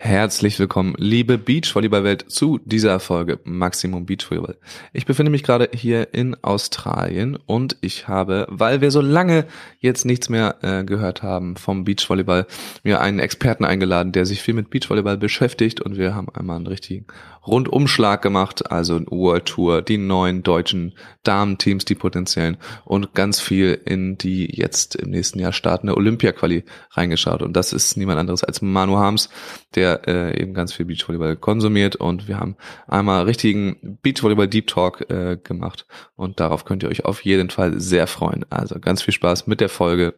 Herzlich willkommen, liebe Beachvolleyball-Welt, zu dieser Folge Maximum Beachvolleyball. Ich befinde mich gerade hier in Australien und ich habe, weil wir so lange jetzt nichts mehr äh, gehört haben vom Beachvolleyball, mir einen Experten eingeladen, der sich viel mit Beachvolleyball beschäftigt und wir haben einmal einen richtigen Rundumschlag gemacht, also World Tour, die neuen deutschen Damenteams, die potenziellen und ganz viel in die jetzt im nächsten Jahr startende Olympia-Quali reingeschaut und das ist niemand anderes als Manu Harms, der der äh, eben ganz viel Beachvolleyball konsumiert und wir haben einmal richtigen Beachvolleyball Deep Talk äh, gemacht und darauf könnt ihr euch auf jeden Fall sehr freuen. Also ganz viel Spaß mit der Folge.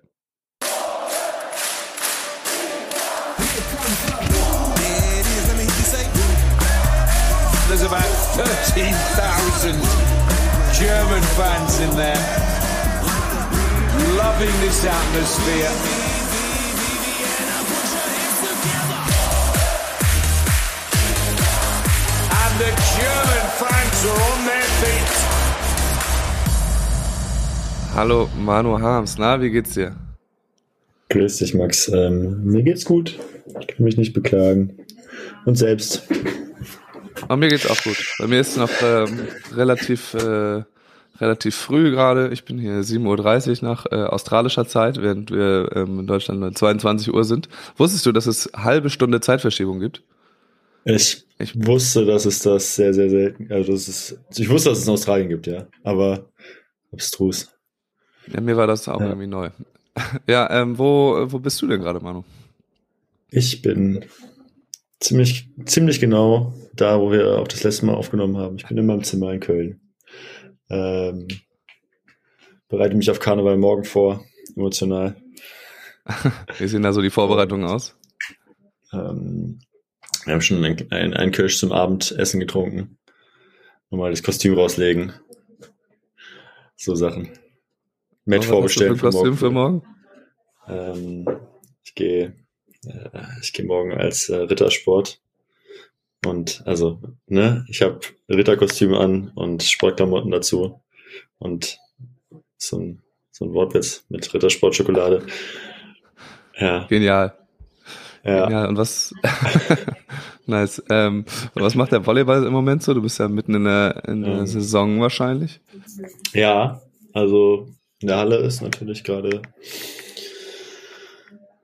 There's about 13,000 German fans in there, loving this atmosphere. The German fans are on their feet. Hallo Manu Harms, na, wie geht's dir? Grüß dich, Max. Ähm, mir geht's gut. Ich kann mich nicht beklagen. Und selbst? Aber mir geht's auch gut. Bei mir ist es noch ähm, relativ, äh, relativ früh gerade. Ich bin hier 7.30 Uhr nach äh, australischer Zeit, während wir ähm, in Deutschland 22 Uhr sind. Wusstest du, dass es halbe Stunde Zeitverschiebung gibt? Ich, ich wusste, dass es das sehr, sehr selten, also das ist, ich wusste, dass es in Australien gibt, ja, aber abstrus. Ja, mir war das auch ja. irgendwie neu. Ja, ähm, wo, wo bist du denn gerade, Manu? Ich bin ziemlich, ziemlich genau da, wo wir auch das letzte Mal aufgenommen haben. Ich bin in meinem Zimmer in Köln. Ähm, bereite mich auf Karneval morgen vor, emotional. Wie sehen da so die Vorbereitungen aus? Ähm, wir haben schon ein, ein, ein Kirsch zum Abendessen getrunken. Nochmal das Kostüm rauslegen. So Sachen. Matt vorbestellen für, Kostüm für morgen. Ähm, ich gehe äh, ich gehe morgen als äh, Rittersport. Und also, ne, ich habe Ritterkostüm an und Sportklamotten dazu. Und so ein, so ein Wortwitz mit Rittersport-Schokolade. Ja. Genial. Ja. ja, und was, nice. Ähm, was macht der Volleyball im Moment so? Du bist ja mitten in der, in der ähm, Saison wahrscheinlich. Ja, also in der Halle ist natürlich gerade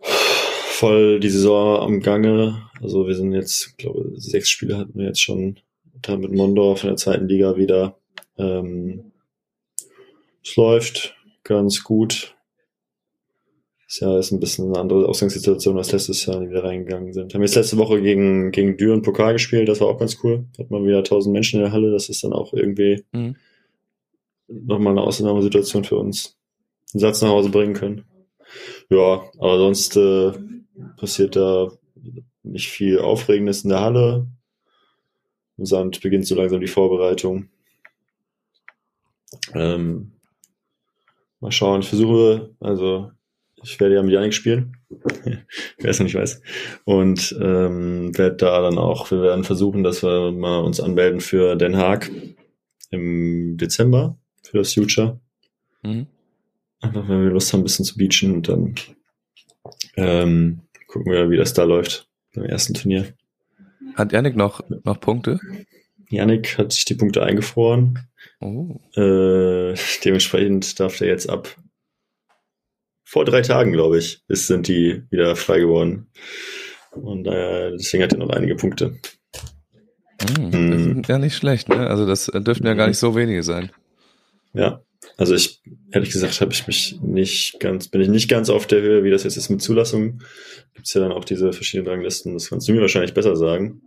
voll die Saison am Gange. Also wir sind jetzt, glaube sechs Spiele hatten wir jetzt schon da mit Mondorf in der zweiten Liga wieder. Ähm, es läuft ganz gut. Das Jahr ist ein bisschen eine andere Ausgangssituation als letztes Jahr, die wir reingegangen sind. Haben jetzt letzte Woche gegen, gegen Düren Pokal gespielt, das war auch ganz cool. Hat man wieder tausend Menschen in der Halle, das ist dann auch irgendwie mhm. nochmal eine Ausnahmesituation für uns. Einen Satz nach Hause bringen können. Ja, aber sonst äh, passiert da nicht viel Aufregendes in der Halle. Und dann beginnt so langsam die Vorbereitung. Ähm, mal schauen, ich versuche, also ich werde ja mit Janik spielen, wer es noch nicht weiß. Und ähm, werde da dann auch, wir werden versuchen, dass wir mal uns anmelden für Den Haag im Dezember für das Future. Mhm. Einfach, wenn wir Lust haben, ein bisschen zu beachen und dann ähm, gucken wir, wie das da läuft beim ersten Turnier. Hat Janik noch, noch Punkte? Janik hat sich die Punkte eingefroren. Oh. Äh, dementsprechend darf der jetzt ab vor drei Tagen, glaube ich, ist, sind die wieder frei geworden. Und äh, deswegen hat er noch einige Punkte. Hm, hm. Ja, nicht schlecht, ne? Also das dürften ja gar nicht so wenige sein. Ja, also ich, ehrlich gesagt, habe ich mich nicht ganz, bin ich nicht ganz auf der Höhe, wie das jetzt ist mit Zulassung. Gibt es ja dann auch diese verschiedenen Ranglisten, das kannst du mir wahrscheinlich besser sagen.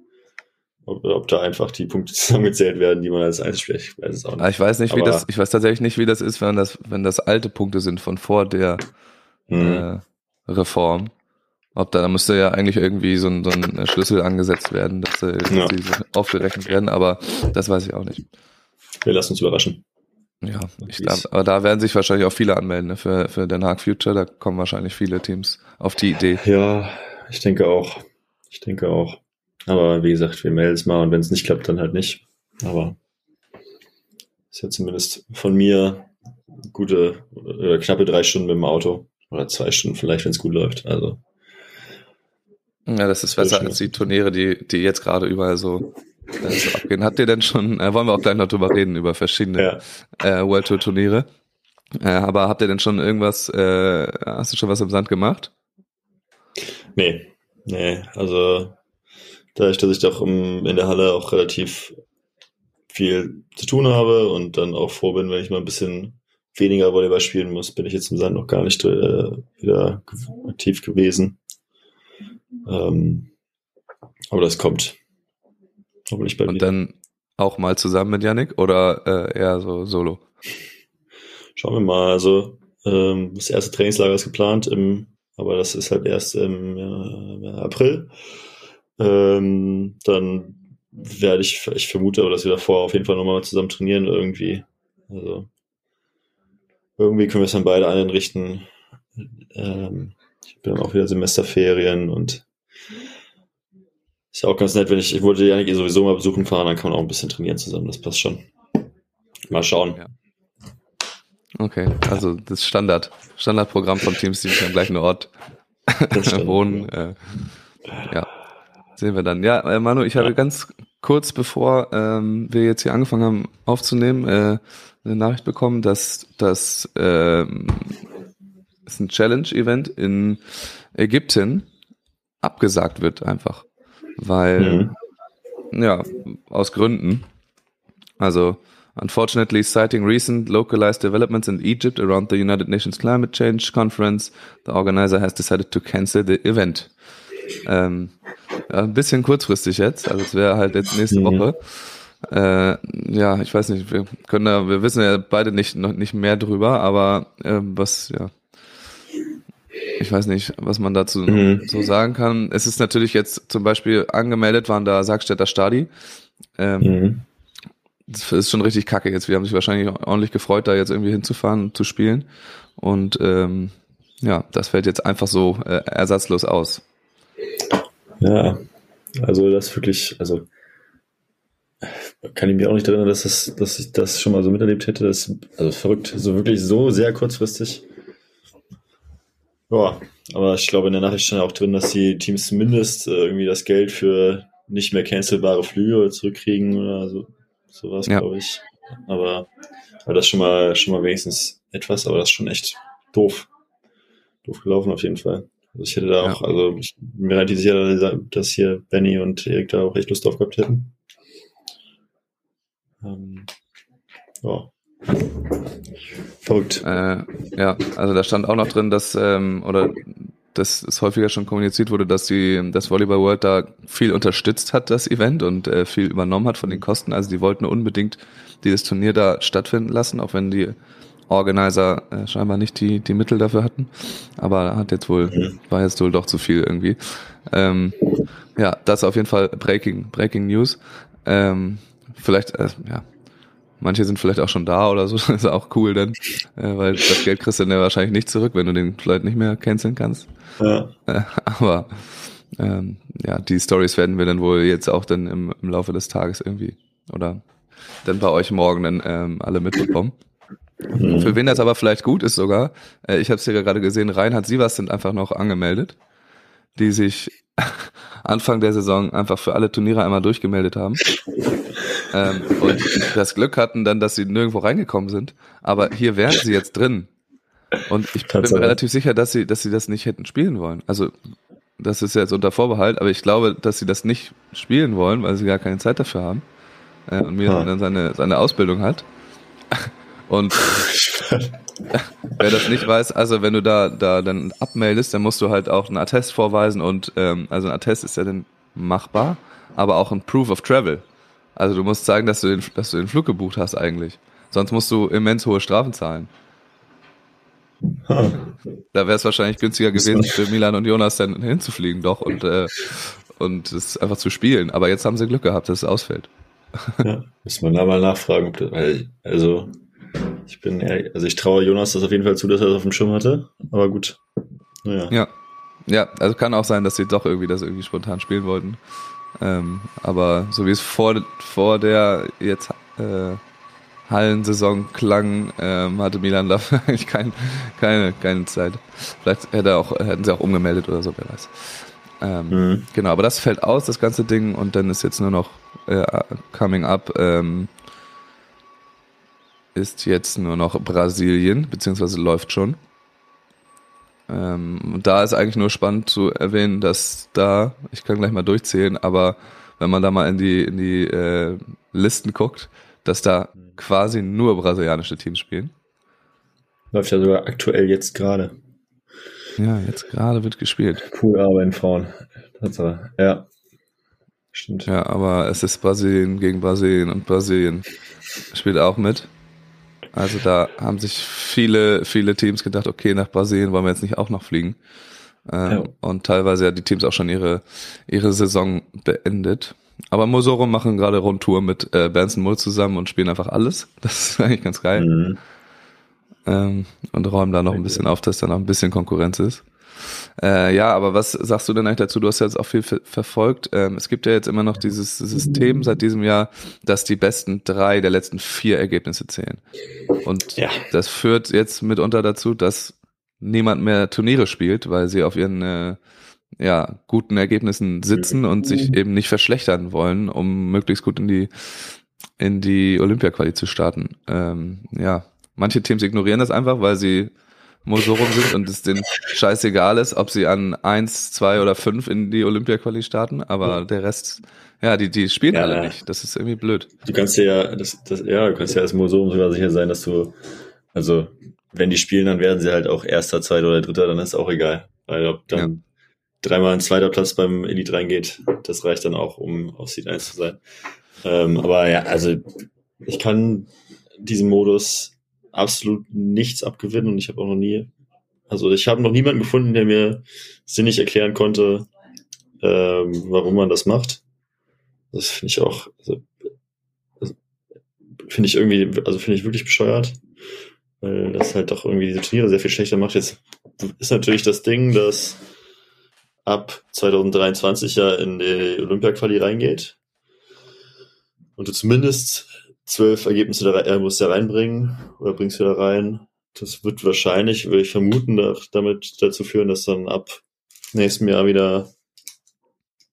Ob, ob da einfach die Punkte zusammengezählt werden, die man als Einzelspieler, ich weiß es auch nicht. Ah, ich weiß nicht, Aber wie das, ich weiß tatsächlich nicht, wie das ist, wenn das, wenn das alte Punkte sind von vor der mhm. äh, Reform. Ob da, da müsste ja eigentlich irgendwie so ein, so ein Schlüssel angesetzt werden, dass, äh, ja. die so aufgerechnet werden, aber das weiß ich auch nicht. Wir lassen uns überraschen. Ja, ich glaub, aber da werden sich wahrscheinlich auch viele anmelden ne? für, für Den Haag Future. Da kommen wahrscheinlich viele Teams auf die Idee. Ja, ich denke auch. Ich denke auch. Aber wie gesagt, wir melden es mal und wenn es nicht klappt, dann halt nicht. Aber ist ja zumindest von mir gute, äh, knappe drei Stunden mit dem Auto. Oder zwei Stunden vielleicht, wenn es gut läuft. Also Ja, das ist besser als die Turniere, die, die jetzt gerade überall so, äh, so abgehen. Habt ihr denn schon, äh, wollen wir auch gleich noch drüber reden, über verschiedene Ja. äh, World Tour Turniere. Äh, aber habt ihr denn schon irgendwas, äh, hast du schon was im Sand gemacht? Nee, nee, also dadurch, dass ich doch im, in der Halle auch relativ viel zu tun habe und dann auch froh bin, wenn ich mal ein bisschen weniger Volleyball spielen muss, bin ich jetzt im Sand noch gar nicht äh, wieder aktiv gewesen. Ähm, aber das kommt. Hoffentlich bei Und mir. dann auch mal zusammen mit Yannick oder äh, eher so solo? Schauen wir mal. Also ähm, das erste Trainingslager ist geplant, im, aber das ist halt erst im äh, April. Ähm, dann werde ich, ich vermute, aber dass wir davor auf jeden Fall nochmal zusammen trainieren irgendwie. Also irgendwie können wir es dann beide einrichten. Ähm, ich bin dann auch wieder Semesterferien und ist ja auch ganz nett, wenn ich, ich wollte Janik sowieso mal besuchen fahren, dann kann man auch ein bisschen trainieren zusammen, das passt schon. Mal schauen. Ja. Okay, also das Standard, Standardprogramm von Teams, die am gleichen Ort wohnen. Äh, ja, sehen wir dann. Ja, äh, Manu, ich hatte Ja. ganz kurz bevor ähm, wir jetzt hier angefangen haben aufzunehmen, äh, eine Nachricht bekommen, dass das ähm, ist ein Challenge-Event in Ägypten abgesagt wird einfach, weil Mhm. ja aus Gründen. Also unfortunately, citing recent localized developments in Egypt around the United Nations Climate Change Conference, the organizer has decided to cancel the event. Ähm, ja, ein bisschen kurzfristig jetzt, also es wäre halt jetzt nächste. Woche. Äh, ja, ich weiß nicht, wir können da, wir wissen ja beide nicht noch nicht mehr drüber, aber ähm, was ja, ich weiß nicht, was man dazu Mhm. so sagen kann. Es ist natürlich jetzt zum Beispiel angemeldet waren da Sargstädter Stadi. Ähm, Mhm. das ist schon richtig kacke jetzt. Wir haben sich wahrscheinlich ordentlich gefreut, da jetzt irgendwie hinzufahren und zu spielen. Und ähm, ja, das fällt jetzt einfach so äh, ersatzlos aus. Ja, also das wirklich, also kann ich mich auch nicht erinnern, dass, das, dass ich das schon mal so miterlebt hätte. Das, also verrückt, so wirklich so sehr kurzfristig. Ja, aber ich glaube, in der Nachricht stand auch drin, dass die Teams zumindest äh, irgendwie das Geld für nicht mehr cancelbare Flüge zurückkriegen oder so. Sowas, Ja. glaube ich. Aber, aber das schon mal, schon mal wenigstens etwas, aber das ist schon echt doof. Doof gelaufen auf jeden Fall. Also ich hätte da Ja. auch, also ich bin mir relativ sicher, dass hier Benny und Erik da auch echt Lust drauf gehabt hätten. Ähm, ja. Verrückt. Äh, ja, also da stand auch noch drin, dass ähm, oder dass es häufiger schon kommuniziert wurde, dass die das Volleyball World da viel unterstützt hat, das Event und äh, viel übernommen hat von den Kosten. Also die wollten unbedingt dieses Turnier da stattfinden lassen, auch wenn die Organizer äh, scheinbar nicht die die Mittel dafür hatten. Aber hat jetzt wohl Mhm. war jetzt wohl doch zu viel irgendwie. Ähm, ja, das auf jeden Fall Breaking Breaking News. Ähm, vielleicht äh, ja Manche sind vielleicht auch schon da oder so, das ist auch cool dann, äh, weil das Geld kriegst du dann ja wahrscheinlich nicht zurück, wenn du den vielleicht nicht mehr canceln kannst. Ja. Äh, aber ähm, ja, die Stories werden wir dann wohl jetzt auch dann im, im Laufe des Tages irgendwie oder dann bei euch morgen dann ähm, alle mitbekommen. Mhm. Für wen das aber vielleicht gut ist sogar, äh, ich habe es hier gerade gesehen, Reinhard Sievers sind einfach noch angemeldet, die sich Anfang der Saison einfach für alle Turniere einmal durchgemeldet haben. ähm, und das Glück hatten dann, dass sie nirgendwo reingekommen sind. Aber hier wären sie jetzt drin. Und ich bin mir relativ sicher, dass sie, dass sie das nicht hätten spielen wollen. Also das ist jetzt unter Vorbehalt, aber ich glaube, dass sie das nicht spielen wollen, weil sie gar keine Zeit dafür haben. Äh, und mir Ah. dann seine, seine Ausbildung hat. Und wer das nicht weiß, also wenn du da, da dann abmeldest, dann musst du halt auch einen Attest vorweisen und ähm, also ein Attest ist ja dann machbar, aber auch ein Proof of Travel. Also du musst zeigen, dass du den, dass du den Flug gebucht hast eigentlich. Sonst musst du immens hohe Strafen zahlen. Ah, Da wäre es wahrscheinlich günstiger gewesen, für Milan und Jonas dann hinzufliegen doch und äh, und es einfach zu spielen. Aber jetzt haben sie Glück gehabt, dass es ausfällt. ja. Muss man da mal nachfragen, ob das, also, ich bin ehrlich, also ich traue Jonas das auf jeden Fall zu, dass er das auf dem Schirm hatte, aber gut. Naja. Ja. Ja, also kann auch sein, dass sie doch irgendwie das irgendwie spontan spielen wollten. Ähm, aber so wie es vor, vor der jetzt äh, Hallensaison klang, ähm, hatte Milan dafür eigentlich kein, keine, keine Zeit. Vielleicht hätte er auch, hätten sie auch umgemeldet oder so, wer weiß. Ähm, Mhm. Genau, aber das fällt aus, das ganze Ding, und dann ist jetzt nur noch äh, coming up, ähm, ist jetzt nur noch Brasilien, beziehungsweise läuft schon. Ähm, und da ist eigentlich nur spannend zu erwähnen, dass da, ich kann gleich mal durchzählen, aber wenn man da mal in die, in die äh, Listen guckt, dass da quasi nur brasilianische Teams spielen. Läuft ja sogar aktuell jetzt gerade. Ja, jetzt gerade wird gespielt. Cool, aber in Frauen. Tatsache. Ja. Stimmt. Ja, aber es ist Brasilien gegen Brasilien und Brasilien spielt auch mit. Also da haben sich viele, viele Teams gedacht, okay, nach Brasilien wollen wir jetzt nicht auch noch fliegen. Ähm, Ja. Und teilweise ja die Teams auch schon ihre, ihre Saison beendet. Aber Mosoro machen gerade Rundtour mit äh, Benson Mull zusammen und spielen einfach alles. Das ist eigentlich ganz geil. Mhm. Ähm, und räumen da noch ein bisschen auf, dass da noch ein bisschen Konkurrenz ist. Äh, ja, aber was sagst du denn eigentlich dazu? Du hast ja jetzt auch viel ver verfolgt. Ähm, es gibt ja jetzt immer noch dieses System seit diesem Jahr, dass die besten drei der letzten vier Ergebnisse zählen. Und Ja. das führt jetzt mitunter dazu, dass niemand mehr Turniere spielt, weil sie auf ihren äh, ja, guten Ergebnissen sitzen und sich eben nicht verschlechtern wollen, um möglichst gut in die in die Olympia-Quali zu starten. Ähm, ja, manche Teams ignorieren das einfach, weil sie Mosorum sind und es denen scheißegal ist, ob sie an eins, zwei oder fünf in die Olympia-Quali starten, aber der Rest, ja, die, die spielen Ja. alle nicht. Das ist irgendwie blöd. Du kannst dir ja, das, das, ja, du kannst ja als Museum sogar sicher sein, dass du, also, wenn die spielen, dann werden sie halt auch Erster, Zweiter oder Dritter, dann ist auch egal. Weil ob dann dreimal ein zweiter Platz beim Elite reingeht, das reicht dann auch, um auf Seed 1 zu sein. Ähm, aber ja, also, ich kann diesem Modus absolut nichts abgewinnen und ich habe auch noch nie, also ich habe noch niemanden gefunden, der mir sinnig erklären konnte, ähm, warum man das macht. Das finde ich auch, also, finde ich irgendwie, also finde ich wirklich bescheuert, weil das halt doch irgendwie diese Turniere sehr viel schlechter macht. Jetzt ist natürlich das Ding, dass ab 2023 ja in die Olympia-Quali reingeht und du zumindest zwölf Ergebnisse da, äh, musst du da reinbringen oder bringst du da rein. Das wird wahrscheinlich, würde ich vermuten, da- damit dazu führen, dass dann ab nächstem Jahr wieder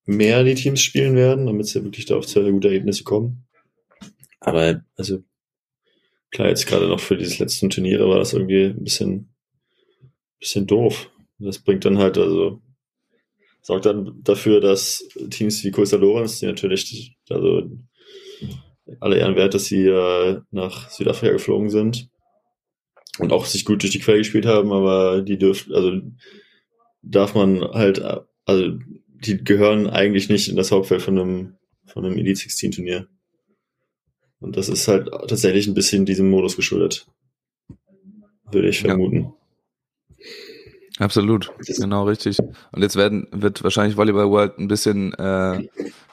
mehr die Teams spielen werden, damit sie wirklich da auf zwei gute Ergebnisse kommen. Aber also klar, jetzt gerade noch für dieses letzten Turniere war das irgendwie ein bisschen, bisschen doof. Das bringt dann halt, also sorgt dann dafür, dass Teams wie Costa Lorenz, die natürlich, also alle Ehren wert, dass sie äh, nach Südafrika geflogen sind und auch sich gut durch die Quelle gespielt haben, aber die dürfen, also darf man halt, äh, also die gehören eigentlich nicht in das Hauptfeld von einem, von einem Elite 16 Turnier. Und das ist halt tatsächlich ein bisschen diesem Modus geschuldet. Würde ich Ja. vermuten. Absolut, Das- genau richtig. Und jetzt werden wird wahrscheinlich Volleyball World ein bisschen äh,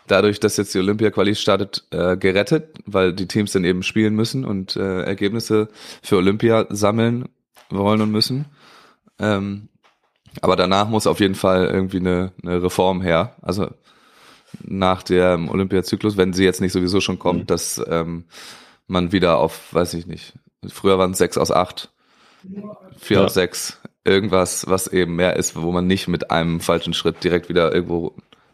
dadurch, dass jetzt die Olympia-Quali startet, äh, gerettet, weil die Teams dann eben spielen müssen und äh, Ergebnisse für Olympia sammeln wollen und müssen. Ähm, aber danach muss auf jeden Fall irgendwie eine, eine Reform her. Also nach dem Olympiazyklus, wenn sie jetzt nicht sowieso schon kommt, Mhm. dass ähm, man wieder auf, weiß ich nicht, früher waren es sechs aus acht, vier Ja. aus sechs, irgendwas, was eben mehr ist, wo man nicht mit einem falschen Schritt direkt wieder irgendwo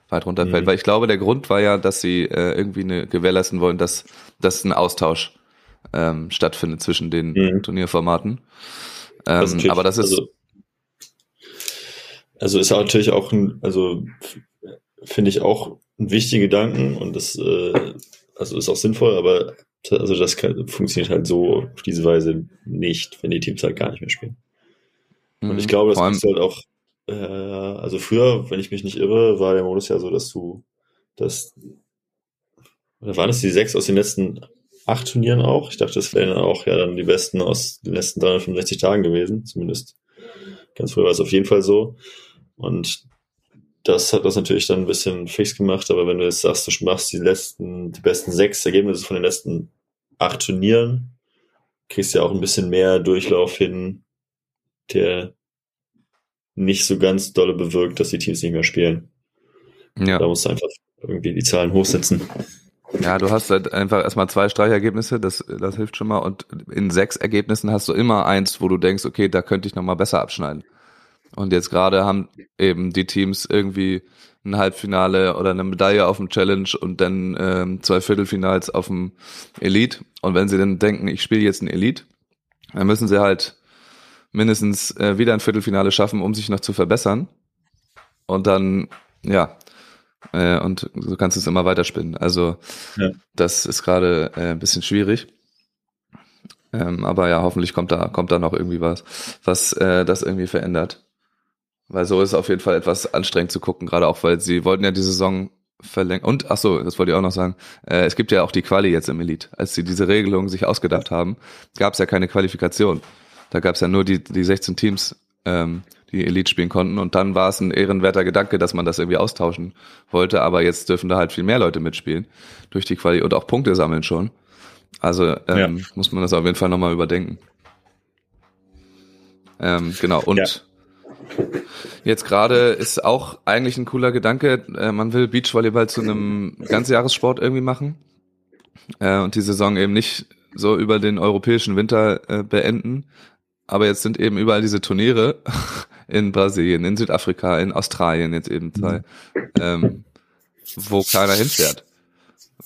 weit runterfällt. Mhm. Weil ich glaube, der Grund war ja, dass sie äh, irgendwie eine, gewährleisten wollen, dass, dass ein Austausch ähm, stattfindet zwischen den Mhm. Turnierformaten. Das Ähm, natürlich- aber das ist, Also, also ist natürlich auch ein, also finde ich auch ein wichtigen Gedanken und das äh, also ist auch sinnvoll, aber also das kann, funktioniert halt so auf diese Weise nicht, wenn die Teams halt gar nicht mehr spielen. Und ich mh, glaube, das ist halt auch, äh, also früher, wenn ich mich nicht irre, war der Modus ja so, dass du, dass, oder waren es die sechs aus den letzten acht Turnieren auch? Ich dachte, das wären auch ja dann die besten aus den letzten 365 Tagen gewesen, zumindest. Ganz früher war es auf jeden Fall so. Und das hat das natürlich dann ein bisschen fix gemacht, aber wenn du jetzt sagst, du machst die letzten, die besten sechs Ergebnisse von den letzten acht Turnieren, kriegst du ja auch ein bisschen mehr Durchlauf hin, der nicht so ganz dolle bewirkt, dass die Teams nicht mehr spielen. ja. Da musst du einfach irgendwie die Zahlen hochsetzen. Ja, du hast halt einfach erstmal zwei Streichergebnisse, das, das hilft schon mal. Und in sechs Ergebnissen hast du immer eins, wo du denkst, okay, da könnte ich nochmal besser abschneiden. Und jetzt gerade haben eben die Teams irgendwie ein Halbfinale oder eine Medaille auf dem Challenge und dann ähm, zwei Viertelfinals auf dem Elite. Und wenn sie dann denken, ich spiele jetzt ein Elite, dann müssen sie halt mindestens äh, wieder ein Viertelfinale schaffen, um sich noch zu verbessern. Und dann, ja, äh, und so kannst du es immer weiterspinnen. Also ja. das ist gerade äh, ein bisschen schwierig. Ähm, aber ja, hoffentlich kommt da, kommt da noch irgendwie was, was äh, das irgendwie verändert. Weil so ist auf jeden Fall etwas anstrengend zu gucken, gerade auch, weil sie wollten ja die Saison verlängern. Und, ach so, das wollte ich auch noch sagen, äh, es gibt ja auch die Quali jetzt im Elite. Als sie diese Regelung sich ausgedacht haben, gab es ja keine Qualifikation. Da gab es ja nur die, die 16 Teams, ähm, die Elite spielen konnten. Und dann war es ein ehrenwerter Gedanke, dass man das irgendwie austauschen wollte. Aber jetzt dürfen da halt viel mehr Leute mitspielen durch die Quali und auch Punkte sammeln schon. Also ähm, ja. muss man das auf jeden Fall nochmal überdenken. Ähm, genau, und ja. Jetzt gerade ist auch eigentlich ein cooler Gedanke, äh, man will Beachvolleyball zu einem Ganzjahressport irgendwie machen äh, und die Saison eben nicht so über den europäischen Winter äh, beenden. Aber jetzt sind eben überall diese Turniere in Brasilien, in Südafrika, in Australien jetzt eben zwei, ähm, wo keiner hinfährt.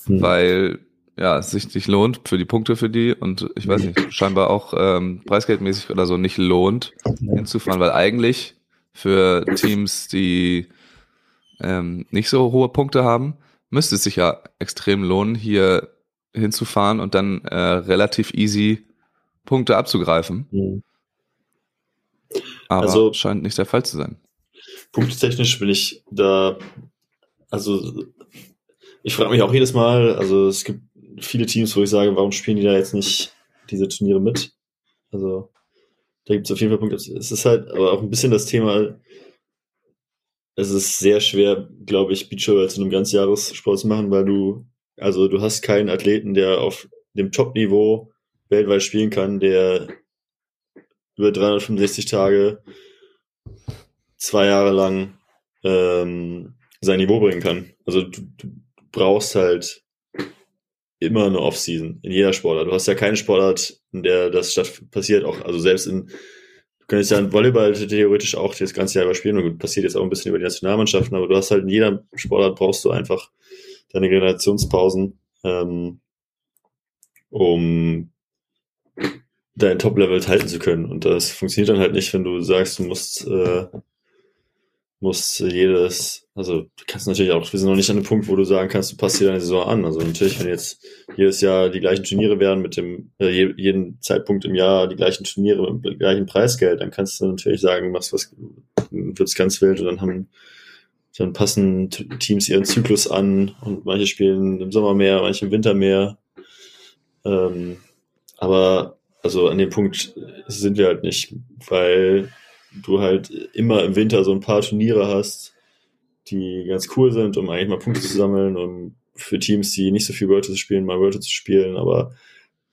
Mhm. Weil ja, es sich nicht lohnt für die Punkte für die und ich weiß nicht, scheinbar auch ähm, preisgeldmäßig oder so nicht lohnt hinzufahren, weil eigentlich für Teams, die ähm, nicht so hohe Punkte haben, müsste es sich ja extrem lohnen, hier hinzufahren und dann äh, relativ easy Punkte abzugreifen. Mhm. Aber also, scheint nicht der Fall zu sein. Punktetechnisch bin ich da, also ich frage mich auch jedes Mal, also es gibt viele Teams, wo ich sage, warum spielen die da jetzt nicht diese Turniere mit? Also da gibt es auf jeden Fall Punkte. Es ist halt aber auch ein bisschen das Thema, es ist sehr schwer, glaube ich, Beachvolleyball zu einem Ganzjahressport zu machen, weil du, also du hast keinen Athleten, der auf dem Top-Niveau weltweit spielen kann, der über 365 Tage zwei Jahre lang ähm, sein Niveau bringen kann. Also du, du brauchst halt immer eine Offseason in jeder Sportart. Du hast ja keinen Sportart, in der das statt passiert auch. Also selbst in, du könntest ja in Volleyball theoretisch auch das ganze Jahr überspielen und passiert jetzt auch ein bisschen über die Nationalmannschaften, aber du hast halt in jeder Sportart brauchst du einfach deine Generationspausen, ähm, um dein Top-Level halten zu können. Und das funktioniert dann halt nicht, wenn du sagst, du musst äh, musst jedes, also du kannst natürlich auch, wir sind noch nicht an dem Punkt, wo du sagen kannst, du passt dir deine Saison an. Also natürlich, wenn jetzt jedes Jahr die gleichen Turniere werden mit dem, äh, jeden Zeitpunkt im Jahr die gleichen Turniere mit dem gleichen Preisgeld, dann kannst du natürlich sagen, machst was, wird's ganz wild und dann haben, dann passen Teams ihren Zyklus an und manche spielen im Sommer mehr, manche im Winter mehr. Ähm, aber also an dem Punkt sind wir halt nicht, weil du halt immer im Winter so ein paar Turniere hast, die ganz cool sind, um eigentlich mal Punkte zu sammeln, um für Teams, die nicht so viel Wörter zu spielen, mal Wörter zu spielen. Aber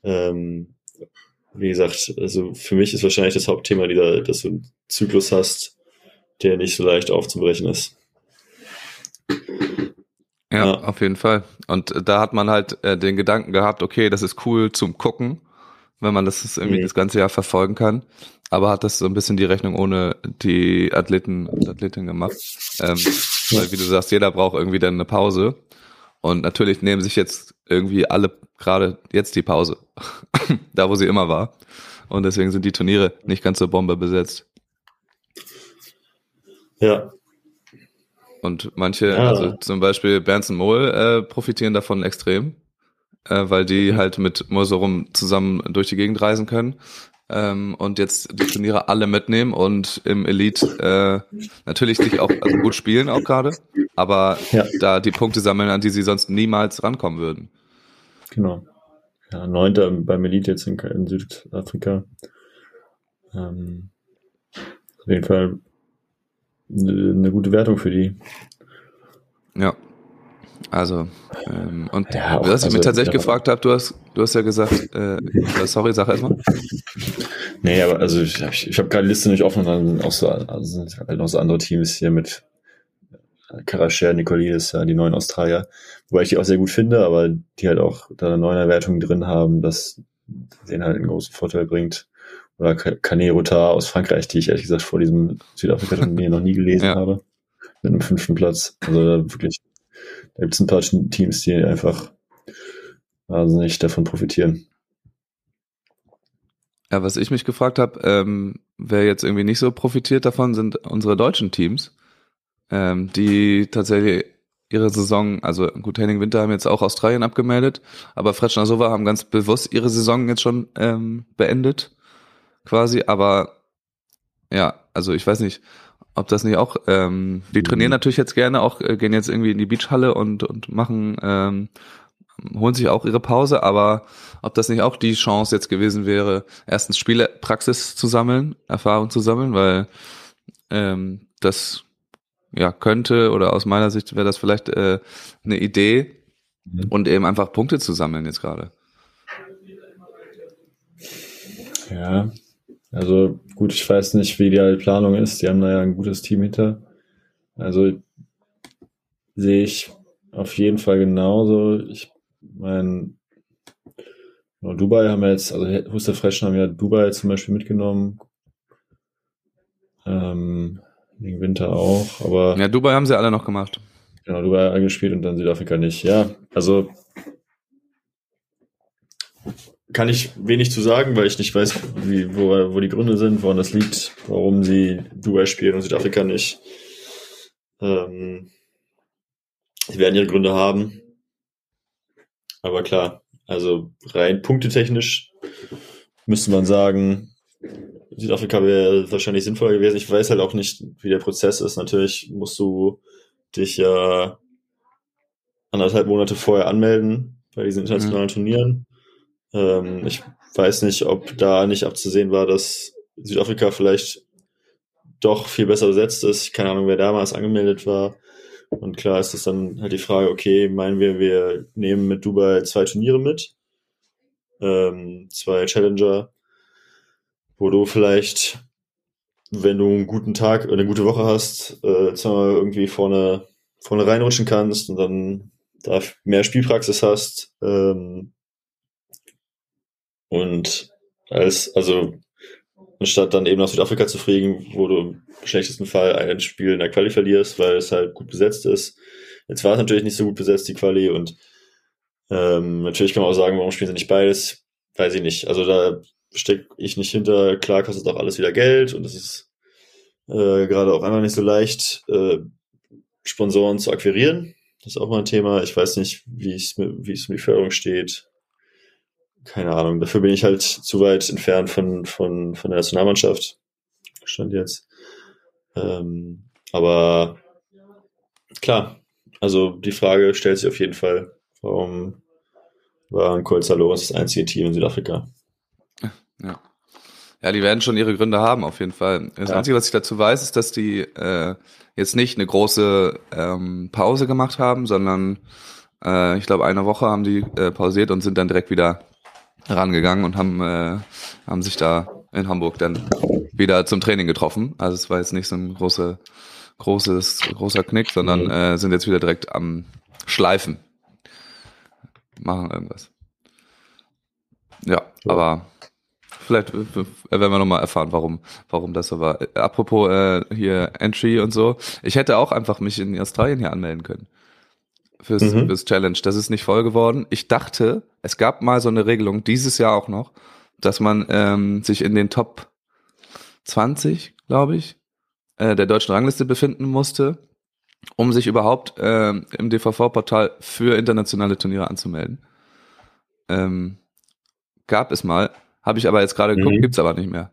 ähm, wie gesagt, also für mich ist wahrscheinlich das Hauptthema dieser, dass du einen Zyklus hast, der nicht so leicht aufzubrechen ist. Ja, ja, auf jeden Fall. Und da hat man halt äh, den Gedanken gehabt, okay, das ist cool zum Gucken, wenn man das irgendwie mhm. das ganze Jahr verfolgen kann aber hat das so ein bisschen die Rechnung ohne die Athleten und Athletinnen gemacht. Ähm, weil, wie du sagst, jeder braucht irgendwie dann eine Pause. Und natürlich nehmen sich jetzt irgendwie alle gerade jetzt die Pause. da, wo sie immer war. Und deswegen sind die Turniere nicht ganz so Bombe besetzt. Ja. Und manche, ja. also zum Beispiel Berns und Mohl, äh, profitieren davon extrem, äh, weil die halt mit Moserum zusammen durch die Gegend reisen können ähm, und jetzt die Turniere alle mitnehmen und im Elite äh, natürlich sich auch also gut spielen auch gerade, aber ja. da die Punkte sammeln, an die sie sonst niemals rankommen würden. Genau. Ja, neunter beim Elite jetzt in, in Südafrika. Ähm, auf jeden Fall eine, eine gute Wertung für die. Ja, also, ähm, und ja, was ich also, mir tatsächlich ja. gefragt habe, du hast, du hast ja gesagt, äh, sorry, sag erstmal. Nee, aber also ich, ich, ich habe gerade die Liste nicht offen, dann auch so, also sind halt noch so andere Teams hier mit Karasher, Nicolidis, ja, die neuen Australier, wobei ich die auch sehr gut finde, aber die halt auch da eine neue Wertung drin haben, dass denen halt einen großen Vorteil bringt. oder Canet Rotar aus Frankreich, die ich ehrlich gesagt vor diesem Südafrika-Turnier noch nie gelesen ja. habe, mit einem fünften Platz. Also da wirklich, da gibt es ein paar Teams, die einfach wahnsinnig davon profitieren. Ja, was ich mich gefragt habe, ähm, wer jetzt irgendwie nicht so profitiert davon, sind unsere deutschen Teams, ähm, die tatsächlich ihre Saison, also gut, Henning Winter haben jetzt auch Australien abgemeldet, aber Fretschner Sova haben ganz bewusst ihre Saison jetzt schon ähm, beendet, quasi, aber ja, also ich weiß nicht, ob das nicht auch, ähm, die trainieren mhm. natürlich jetzt gerne, auch äh, gehen jetzt irgendwie in die Beachhalle und, und machen, ähm, holen sich auch ihre Pause, aber ob das nicht auch die Chance jetzt gewesen wäre, erstens Spielepraxis zu sammeln, Erfahrung zu sammeln, weil ähm, das ja könnte oder aus meiner Sicht wäre das vielleicht äh, eine Idee mhm. und eben einfach Punkte zu sammeln jetzt gerade. Ja, also gut, ich weiß nicht, wie die Planung ist. Die haben da ja ein gutes Team hinter. Also sehe ich auf jeden Fall genauso. Ich meine, Dubai haben wir jetzt, also Huster Freschen haben ja Dubai zum Beispiel mitgenommen. Ähm, wegen Winter auch, aber. Ja, Dubai haben sie alle noch gemacht. Genau, Dubai angespielt und dann Südafrika nicht. Ja, also kann ich wenig zu sagen, weil ich nicht weiß, wie, wo, wo die Gründe sind, woran das liegt, warum sie Dubai spielen und Südafrika nicht. Ähm, sie werden ihre Gründe haben. Aber klar, also rein punktetechnisch müsste man sagen, Südafrika wäre wahrscheinlich sinnvoller gewesen. Ich weiß halt auch nicht, wie der Prozess ist. Natürlich musst du dich ja anderthalb Monate vorher anmelden bei diesen internationalen mhm. Turnieren. Ähm, ich weiß nicht, ob da nicht abzusehen war, dass Südafrika vielleicht doch viel besser besetzt ist. Keine Ahnung, wer damals angemeldet war. Und klar ist es dann halt die Frage, okay, meinen wir, wir nehmen mit Dubai zwei Turniere mit, ähm, zwei Challenger, wo du vielleicht, wenn du einen guten Tag eine gute Woche hast, äh, zweimal irgendwie vorne, vorne reinrutschen kannst und dann da mehr Spielpraxis hast, ähm, und als, also anstatt dann eben nach Südafrika zu fliegen, wo du im schlechtesten Fall ein Spiel in der Quali verlierst, weil es halt gut besetzt ist. Jetzt war es natürlich nicht so gut besetzt, die Quali, und ähm, natürlich kann man auch sagen, warum spielen sie nicht beides? Weiß ich nicht. Also da stecke ich nicht hinter. Klar kostet auch alles wieder Geld und es ist äh, gerade auch einmal nicht so leicht, äh, Sponsoren zu akquirieren. Das ist auch mal ein Thema. Ich weiß nicht, wie es wie es um die Förderung steht keine Ahnung, dafür bin ich halt zu weit entfernt von, von, von der Nationalmannschaft. Stand jetzt. Ähm, aber klar, also die Frage stellt sich auf jeden Fall, warum war Kolzaloros das einzige Team in Südafrika? Ja. Ja, die werden schon ihre Gründe haben, auf jeden Fall. Das ja. Einzige, was ich dazu weiß, ist, dass die äh, jetzt nicht eine große ähm, Pause gemacht haben, sondern äh, ich glaube, eine Woche haben die äh, pausiert und sind dann direkt wieder rangegangen und haben, äh, haben sich da in Hamburg dann wieder zum Training getroffen. Also es war jetzt nicht so ein großer, großes, großer Knick, sondern mhm. äh, sind jetzt wieder direkt am Schleifen. Machen irgendwas. Ja, aber vielleicht äh, werden wir nochmal erfahren, warum, warum das so war. Apropos äh, hier Entry und so. Ich hätte auch einfach mich in Australien hier anmelden können fürs, mhm. fürs Challenge. Das ist nicht voll geworden. Ich dachte, es gab mal so eine Regelung, dieses Jahr auch noch, dass man ähm, sich in den Top 20, glaube ich, äh, der deutschen Rangliste befinden musste, um sich überhaupt äh, im DVV-Portal für internationale Turniere anzumelden. Ähm, gab es mal, habe ich aber jetzt gerade geguckt, mhm. gibt's aber nicht mehr.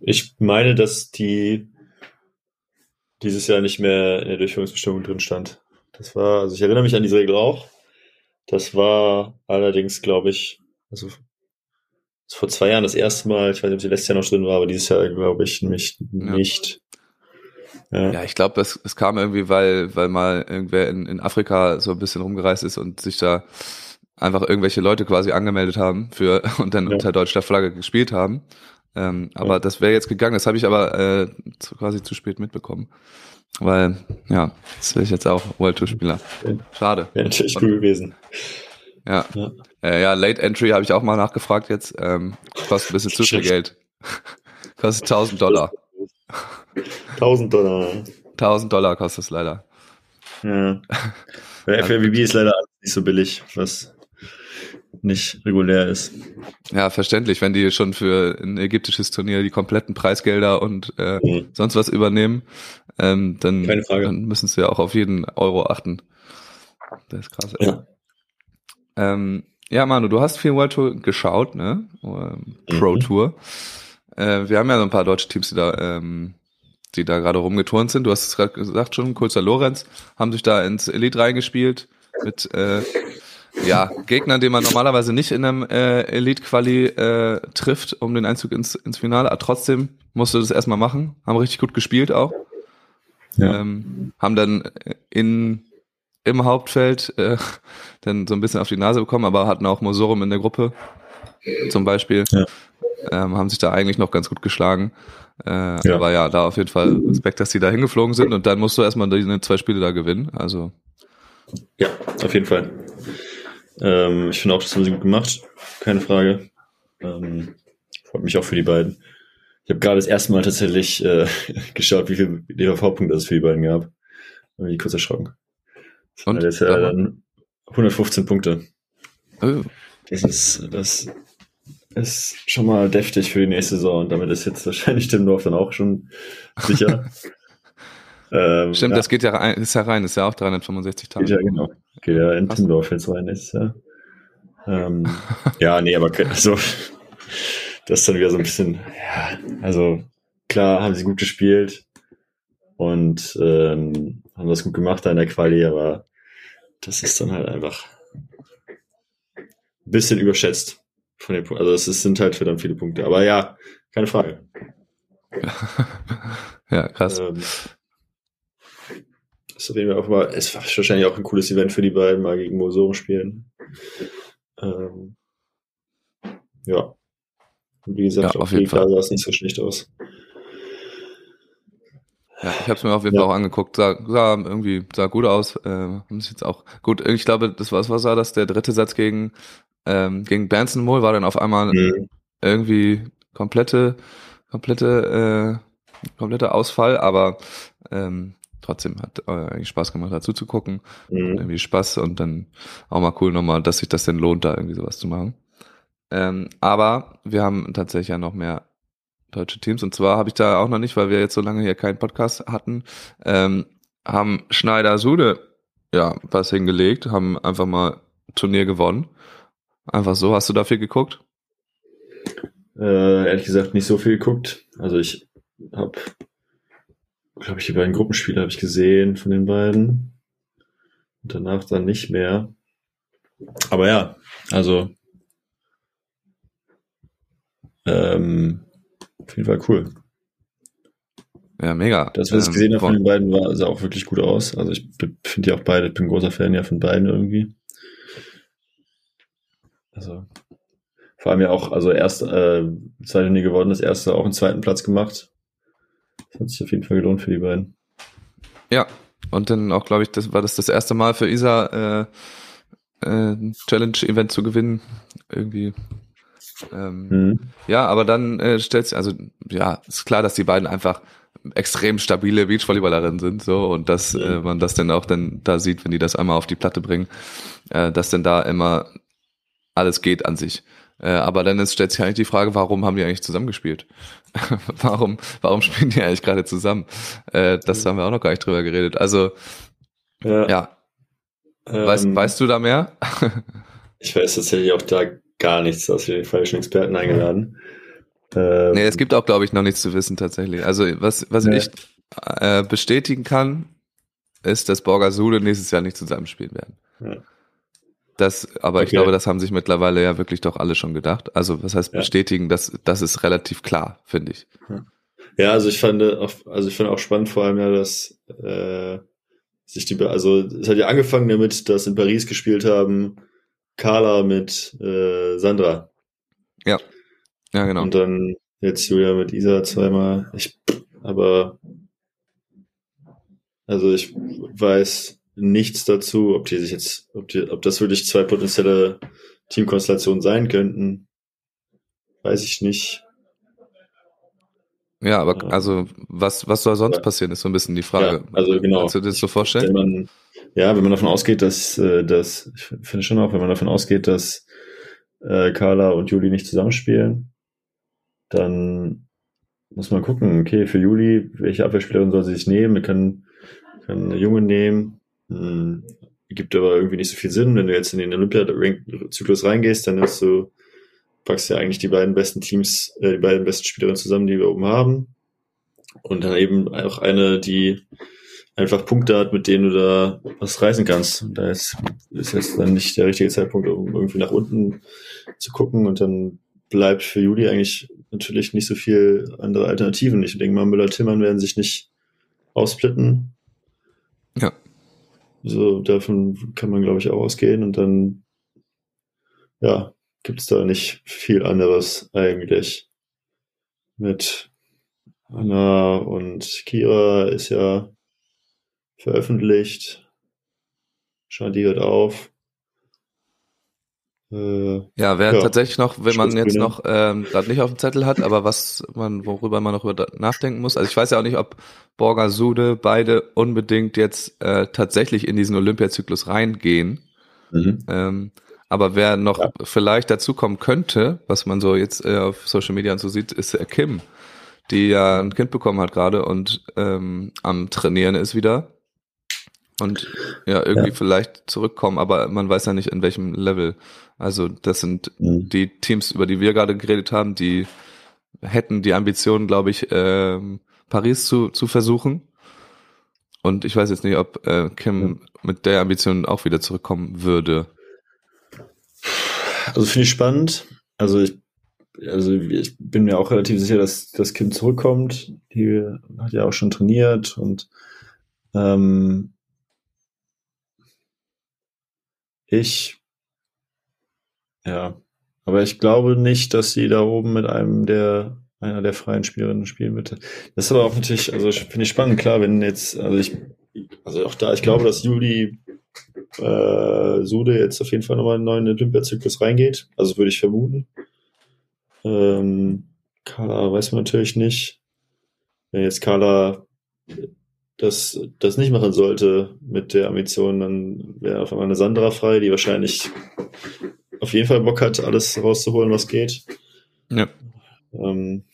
Ich meine, dass die dieses Jahr nicht mehr in der Durchführungsbestimmung drin stand. Das war, also ich erinnere mich an diese Regel auch. Das war allerdings, glaube ich, also vor zwei Jahren das erste Mal, ich weiß nicht, ob sie letztes Jahr noch drin war, aber dieses Jahr glaube ich mich nicht. Ja, ja ich glaube, es, es kam irgendwie, weil, weil mal irgendwer in, in Afrika so ein bisschen rumgereist ist und sich da einfach irgendwelche Leute quasi angemeldet haben für und dann ja. unter deutscher Flagge gespielt haben. Ähm, aber ja. das wäre jetzt gegangen, das habe ich aber äh, zu, quasi zu spät mitbekommen. Weil, ja, das will ich jetzt auch World Tour Spieler. Schade. Wäre natürlich cool gewesen. Ja. Ja, äh, ja Late Entry habe ich auch mal nachgefragt jetzt. Ähm, kostet ein bisschen zu viel Geld. Kostet 1000 Dollar. 1000 Dollar. 1000 Dollar kostet es leider. Ja. Bei FLVB ist leider alles nicht so billig, was nicht regulär ist. Ja, verständlich, wenn die schon für ein ägyptisches Turnier die kompletten Preisgelder und äh, Mhm. sonst was übernehmen, ähm, dann, dann müssen sie ja auch auf jeden Euro achten. Das ist krass. Ja. Ähm, ja, Manu, du hast viel World Tour geschaut, ne? Ähm, Pro Mhm. Tour. Äh, wir haben ja so ein paar deutsche Teams, die da, ähm, die da gerade rumgeturnt sind. Du hast es gerade gesagt schon, Kulzer Lorenz haben sich da ins Elite reingespielt mit äh, ja, Gegnern, die man normalerweise nicht in einem äh, Elite-Quali äh, trifft, um den Einzug ins, ins Finale. Aber trotzdem musst du das erstmal machen. Haben richtig gut gespielt auch. Ja. Ähm, haben dann in, im Hauptfeld äh, dann so ein bisschen auf die Nase bekommen, aber hatten auch Mosorum in der Gruppe zum Beispiel. Ja. Ähm, haben sich da eigentlich noch ganz gut geschlagen. Äh, Ja. Aber ja, da auf jeden Fall Respekt, dass die da hingeflogen sind und dann musst du erstmal die zwei Spiele da gewinnen. Also Ja, auf jeden Fall. Ähm, ich finde auch, das haben sie gut gemacht. Keine Frage. Ähm, freut mich auch für die beiden. Ich habe gerade das erste Mal tatsächlich äh, geschaut, wie viel DVV-Punkte es für die beiden gab. Bin ich kurz erschrocken. Und? Das ja dann 115 Punkte. äh, Das ist, das ist schon mal deftig für die nächste Saison und damit ist jetzt wahrscheinlich Timmendorf dann auch schon sicher. ähm, stimmt, ja, das geht ja rein, ist ja rein, ist ja auch 365 Tage. geht ja genau. Geht ja in. Timmendorf jetzt rein nächstes Jahr. Ähm, ja, nee, aber also das ist dann wieder so ein bisschen, ja, also klar haben sie gut gespielt und ähm, haben das gut gemacht da in der Quali, aber das ist dann halt einfach ein bisschen überschätzt von den Punkten. Also es ist- sind halt verdammt viele Punkte. Aber ja, keine Frage. ja, krass. Ähm, ist auf jeden Fall auch mal, es war wahrscheinlich auch ein cooles Event für die beiden, mal gegen Mosorum spielen. Ähm, ja. Und wie gesagt, Ja, auf jeden Fall. sah es nicht so schlecht aus. Ja, ich habe es mir auf jeden Ja. Fall auch angeguckt. Sah, sah irgendwie sah gut aus. Äh, haben sich jetzt auch gut. Ich glaube, das war was war das der dritte Satz gegen ähm, gegen Benson Moll war dann auf einmal Mhm. irgendwie komplette komplette äh, kompletter Ausfall, aber ähm, trotzdem hat äh, eigentlich Spaß gemacht dazu zu gucken. Mhm. Irgendwie Spaß und dann auch mal cool nochmal, dass sich das denn lohnt, da irgendwie sowas zu machen. Ähm, aber wir haben tatsächlich ja noch mehr deutsche Teams und zwar habe ich da auch noch nicht, weil wir jetzt so lange hier keinen Podcast hatten, ähm, haben Schneider Sude ja was hingelegt, haben einfach mal Turnier gewonnen. Einfach so, hast du dafür geguckt? Äh, ehrlich gesagt nicht so viel geguckt. Also ich habe, glaube ich, die beiden Gruppenspiele habe ich gesehen von den beiden. Und danach dann nicht mehr. Aber ja, also ähm, auf jeden Fall cool. Ja, mega. Das, was ich Ähm, gesehen habe von den beiden, war, sah auch wirklich gut aus. Also ich finde ja auch beide, bin ein großer Fan ja von beiden irgendwie. Also vor allem ja auch, also erst äh, zweite nie gewonnen, das erste auch einen zweiten Platz gemacht. Das hat sich auf jeden Fall gelohnt für die beiden. Ja, und dann auch, glaube ich, das war das das erste Mal für Isa äh, äh, Challenge-Event zu gewinnen. Irgendwie. Ähm, Mhm. Ja, aber dann äh, stellt sich, also ja, ist klar, dass die beiden einfach extrem stabile Beachvolleyballerinnen sind, so und dass Mhm. äh, man das dann auch dann da sieht, wenn die das einmal auf die Platte bringen, äh, dass dann da immer alles geht an sich. Äh, aber dann ist, stellt sich eigentlich die Frage, warum haben die eigentlich zusammengespielt? warum, warum spielen die eigentlich gerade zusammen? Äh, das haben wir auch noch gar nicht drüber geredet. Also ja, weißt, ähm, weißt du da mehr? Ich weiß tatsächlich auch da gar nichts, aus den falschen Experten eingeladen. Ähm, Nee, es gibt auch, glaube ich, noch nichts zu wissen tatsächlich. Also was, was Nee. ich äh, bestätigen kann, ist, dass Borger Sule nächstes Jahr nicht zusammenspielen werden. Ja. Das, aber ich Okay. glaube, das haben sich mittlerweile ja wirklich doch alle schon gedacht. Also was heißt Ja. bestätigen? Das, das ist relativ klar, finde ich. Ja, also ich fand auch, also ich fand auch spannend vor allem ja, dass äh, sich die, also es hat ja angefangen damit, dass in Paris gespielt haben Carla mit äh, Sandra Ja, genau. und dann jetzt Julia mit Isa zweimal. Ich, aber also ich weiß nichts dazu, ob die sich jetzt, ob die, ob das wirklich zwei potenzielle Teamkonstellationen sein könnten, weiß ich nicht. Ja, aber Ja. also was, was soll sonst Ja. passieren, ist so ein bisschen die Frage. Ja, also genau. Kannst du dir das so vorstellen? Wenn man, ja, wenn man davon ausgeht, dass, äh, dass ich finde schon auch, wenn man davon ausgeht, dass äh, Carla und Juli nicht zusammenspielen, dann muss man gucken, okay, für Juli, welche Abwehrspielerin soll sie sich nehmen? Wir können, können eine Junge nehmen. Hm, gibt aber irgendwie nicht so viel Sinn. Wenn du jetzt in den Olympiazyklus reingehst, dann ist du, packst ja eigentlich die beiden besten Teams, äh, die beiden besten Spielerinnen zusammen, die wir oben haben. Und dann eben auch eine, die einfach Punkte hat, mit denen du da was reißen kannst. Und da ist, ist jetzt dann nicht der richtige Zeitpunkt, um irgendwie nach unten zu gucken. Und dann bleibt für Juli eigentlich natürlich nicht so viel andere Alternativen. Ich denke mal, Müller-Timmern werden sich nicht aufsplitten. So, davon kann man, glaube ich, auch ausgehen. Und dann, ja, gibt es da nicht viel anderes eigentlich. Mit Anna und Kira ist ja veröffentlicht. Shanti hört auf. Äh, Ja, wäre Ja. tatsächlich noch, wenn man jetzt Schutzgrüne. noch ähm, gerade nicht auf dem Zettel hat, aber was man, worüber man noch über nachdenken muss. Also ich weiß ja auch nicht, ob Borger Sude beide unbedingt jetzt äh, tatsächlich in diesen Olympiazyklus reingehen. mhm. Ähm, aber wer noch Ja. vielleicht dazukommen könnte, was man so jetzt äh, auf Social Media und so sieht, ist äh, Kim, die ja ein Kind bekommen hat gerade und ähm, am Trainieren ist wieder. Und ja, irgendwie Ja. vielleicht zurückkommen, aber man weiß ja nicht in welchem Level. Also das sind Mhm. die Teams, über die wir gerade geredet haben, die hätten die Ambition, glaube ich, ähm, Paris zu, zu versuchen. Und ich weiß jetzt nicht, ob äh, Kim mit der Ambition auch wieder zurückkommen würde. Also finde ich spannend. Also ich, also ich bin mir auch relativ sicher, dass das Kim zurückkommt. Die hat ja auch schon trainiert und ähm, ich ja, aber ich glaube nicht, dass sie da oben mit einem der einer der freien Spielerinnen spielen wird. Das ist aber auch natürlich, also finde ich spannend, klar, wenn jetzt, also ich, also auch da, ich glaube, dass Juli äh, Sude jetzt auf jeden Fall nochmal in einen neuen Olympiazyklus reingeht. Also würde ich vermuten. Ähm, Carla weiß man natürlich nicht. Wenn jetzt Carla das, das nicht machen sollte mit der Ambition, dann wäre auf einmal eine Sandra frei, die wahrscheinlich auf jeden Fall Bock hat, alles rauszuholen, was geht. Ja. Ähm,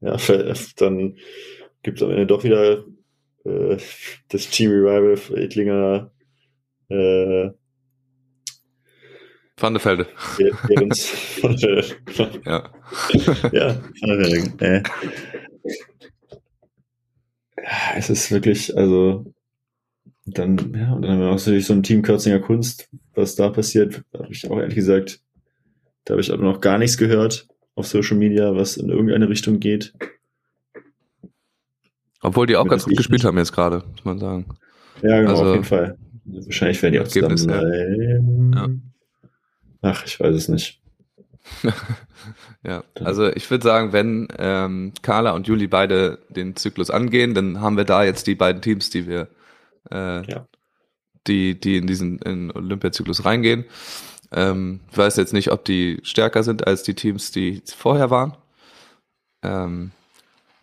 ja, dann gibt es am Ende doch wieder äh, das Team Revival Edlinger äh, Vandefelde. Ja. ja, der, äh. Es ist wirklich, also dann, ja, und dann haben wir auch natürlich so ein Team Kürzinger Kunst, was da passiert, habe ich auch ehrlich gesagt, da habe ich aber noch gar nichts gehört auf Social Media, was in irgendeine Richtung geht. Obwohl die auch ganz gut gespielt nicht- haben jetzt gerade, muss man sagen. Ja, genau, Also- auf jeden Fall. Wahrscheinlich werden die auch zusammen Ergebnis, ja. bleiben. Ach, ich weiß es nicht. Ja, also ich würde sagen, wenn ähm, Carla und Juli beide den Zyklus angehen, dann haben wir da jetzt die beiden Teams, die wir, äh, Ja. Die, die in diesen in Olympiazyklus reingehen. Ähm, ich weiß jetzt nicht, ob die stärker sind als die Teams, die vorher waren. Ähm,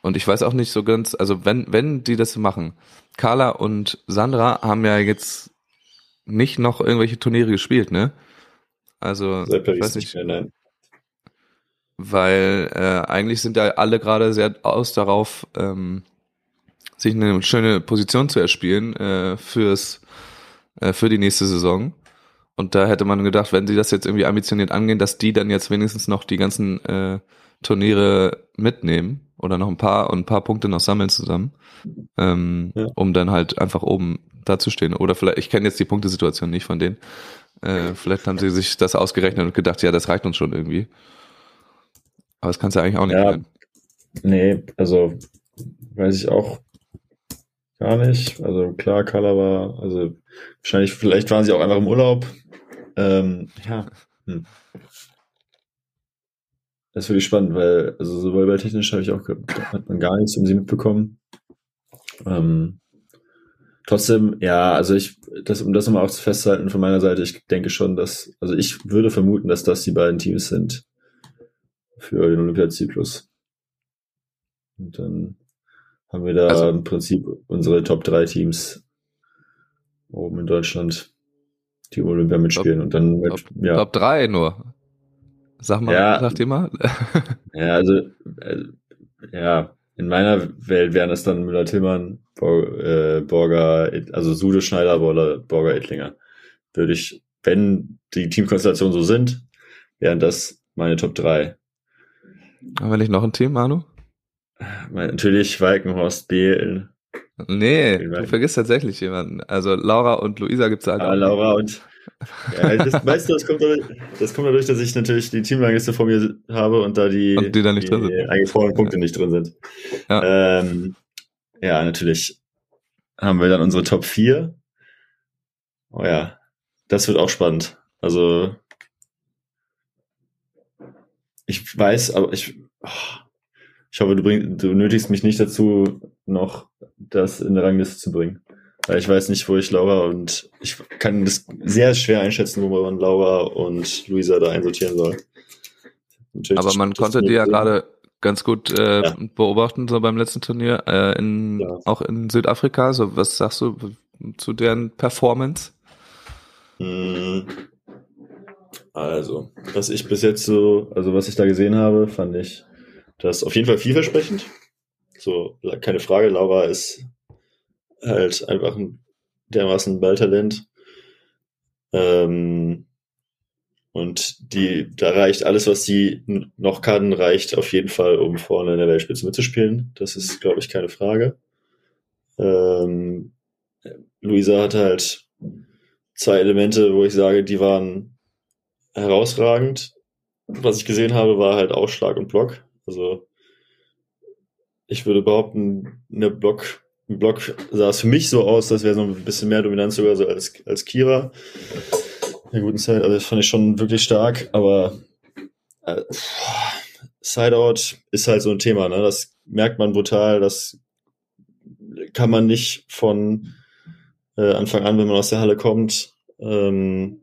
und ich weiß auch nicht so ganz, also wenn, wenn die das machen, Carla und Sandra haben ja jetzt nicht noch irgendwelche Turniere gespielt, ne? Also, Seit ich weiß nicht nicht, mehr, nein. weil äh, eigentlich sind ja alle gerade sehr aus darauf, ähm, sich eine schöne Position zu erspielen äh, fürs äh, für die nächste Saison. Und da hätte man gedacht, wenn sie das jetzt irgendwie ambitioniert angehen, dass die dann jetzt wenigstens noch die ganzen äh, Turniere mitnehmen oder noch ein paar und ein paar Punkte noch sammeln zusammen, ähm, Ja. um dann halt einfach oben dazustehen. Oder vielleicht, ich kenne jetzt die Punktesituation nicht von denen. Äh, vielleicht haben sie sich das ausgerechnet und gedacht, ja, das reicht uns schon irgendwie. Aber das kannst du eigentlich auch nicht Ja. sein. Nee, also weiß ich auch gar nicht. Also klar, Carla war, also wahrscheinlich, vielleicht waren sie auch einfach im Urlaub. Ähm, ja. Hm. Das ist wirklich spannend, weil, also so volleyballtechnisch habe ich auch, hat man gar nichts um sie mitbekommen. Ähm, trotzdem, ja, also ich, das, um das nochmal auch zu festhalten von meiner Seite, ich denke schon, dass, also ich würde vermuten, dass das die beiden Teams sind für den Olympiazyklus. Und dann haben wir da Also- im Prinzip unsere Top 3 Teams oben in Deutschland, die Olympia mitspielen. und dann mit, Top, ja, Top 3 nur. Sag mal, Ja. sag dir mal. ja, also, äh, ja, in meiner Welt wären es dann Müller-Tillmann, Bor äh, Borger, also Sude, Schneider, Borger, Borger, Ettlinger. Würde ich, wenn die Teamkonstellationen so sind, wären das meine Top 3. Haben wir nicht noch ein Team, Manu? Natürlich Walkenhorst, Behl, Nee, du vergisst tatsächlich jemanden. Also Laura und Luisa gibt's halt Ah, auch. Laura und ja, das, weißt du, das kommt, dadurch, das kommt dadurch, dass ich natürlich die Teamrangliste vor mir habe und da die, Und die da nicht drin sind. eingefrorenen Punkte nicht drin sind. Ja. Ähm, ja, natürlich haben wir dann unsere Top 4. Oh ja, das wird auch spannend. Also ich weiß, aber ich, oh, ich hoffe, du, bring, du nötigst mich nicht dazu, noch das in der Rangliste zu bringen. Weil ich weiß nicht, wo ich Laura und ich kann das sehr schwer einschätzen, wo man Laura und Luisa da einsortieren soll. Natürlich, Aber man konnte die ja gerade ganz gut äh, Ja. beobachten, so beim letzten Turnier, äh, in, Ja. auch in Südafrika. So, was sagst du zu deren Performance? Mm, Also, was ich bis jetzt so, also was ich da gesehen habe, fand ich das auf jeden Fall vielversprechend. So, keine Frage, Laura ist halt einfach ein dermaßen Balltalent. Ähm, und die, da reicht alles, was sie noch kann, reicht auf jeden Fall, um vorne in der Weltspitze mitzuspielen. Das ist, glaube ich, keine Frage. Ähm, Luisa hat halt zwei Elemente, wo ich sage, die waren herausragend. Was ich gesehen habe, war halt Ausschlag und Block. Also ich würde behaupten, eine Block, ein Block sah es für mich so aus, das wäre so ein bisschen mehr Dominanz sogar so als, als Kira. In der guten Zeit, also das fand ich schon wirklich stark, aber äh, Sideout ist halt so ein Thema, ne? Das merkt man brutal, das kann man nicht von äh, Anfang an, wenn man aus der Halle kommt. Ähm,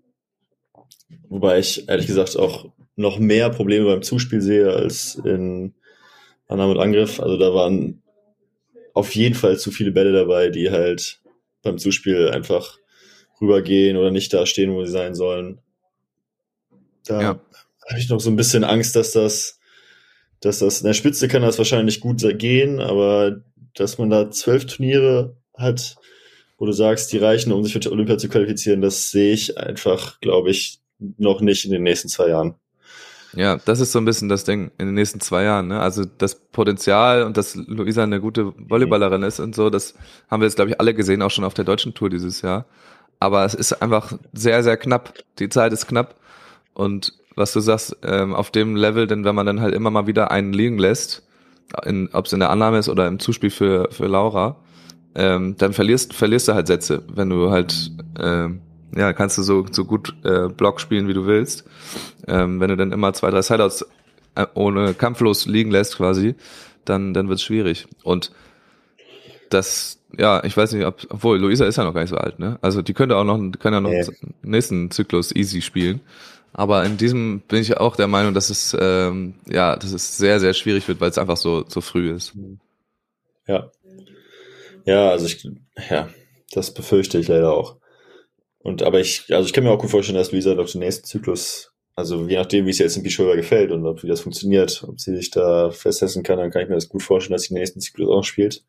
wobei ich ehrlich gesagt auch noch mehr Probleme beim Zuspiel sehe als in Annahme und Angriff. Also da waren auf jeden Fall zu viele Bälle dabei, die halt beim Zuspiel einfach rübergehen oder nicht da stehen, wo sie sein sollen. Da Ja. habe ich noch so ein bisschen Angst, dass das, dass das in der Spitze kann das wahrscheinlich gut gehen, aber dass man da zwölf Turniere hat, wo du sagst, die reichen, um sich für Olympia zu qualifizieren, das sehe ich einfach, glaube ich, noch nicht in den nächsten zwei Jahren. Ja, das ist so ein bisschen das Ding in den nächsten zwei Jahren. Ne? Also das Potenzial und dass Luisa eine gute Volleyballerin ist und so, das haben wir jetzt, glaube ich, alle gesehen, auch schon auf der deutschen Tour dieses Jahr. Aber es ist einfach sehr, sehr knapp. Die Zeit ist knapp. Und was du sagst, ähm, auf dem Level, denn wenn man dann halt immer mal wieder einen liegen lässt, ob es in der Annahme ist oder im Zuspiel für, für Laura, ähm, dann verlierst, verlierst du halt Sätze, wenn du halt, ähm, ja, kannst du so, so gut äh, Block spielen, wie du willst. Ähm, wenn du dann immer zwei, drei Sideouts äh, ohne kampflos liegen lässt quasi, dann, dann wird's schwierig. Und das, ja, ich weiß nicht, ob, obwohl Luisa ist ja noch gar nicht so alt, ne? Also die könnte auch noch, kann ja noch einen nächsten Zyklus easy spielen. Aber in diesem bin ich auch der Meinung, dass es ähm, ja, dass es sehr, sehr schwierig wird, weil es einfach so, so früh ist. Ja. Ja, also ich, ja, das befürchte ich leider auch. Und aber ich, also ich kann mir auch gut vorstellen, dass Luisa doch den nächsten Zyklus, also je nachdem, wie es jetzt im Beachvolleyball gefällt und ob wie das funktioniert, ob sie sich da festsetzen kann, dann kann ich mir das gut vorstellen, dass sie den nächsten Zyklus auch spielt.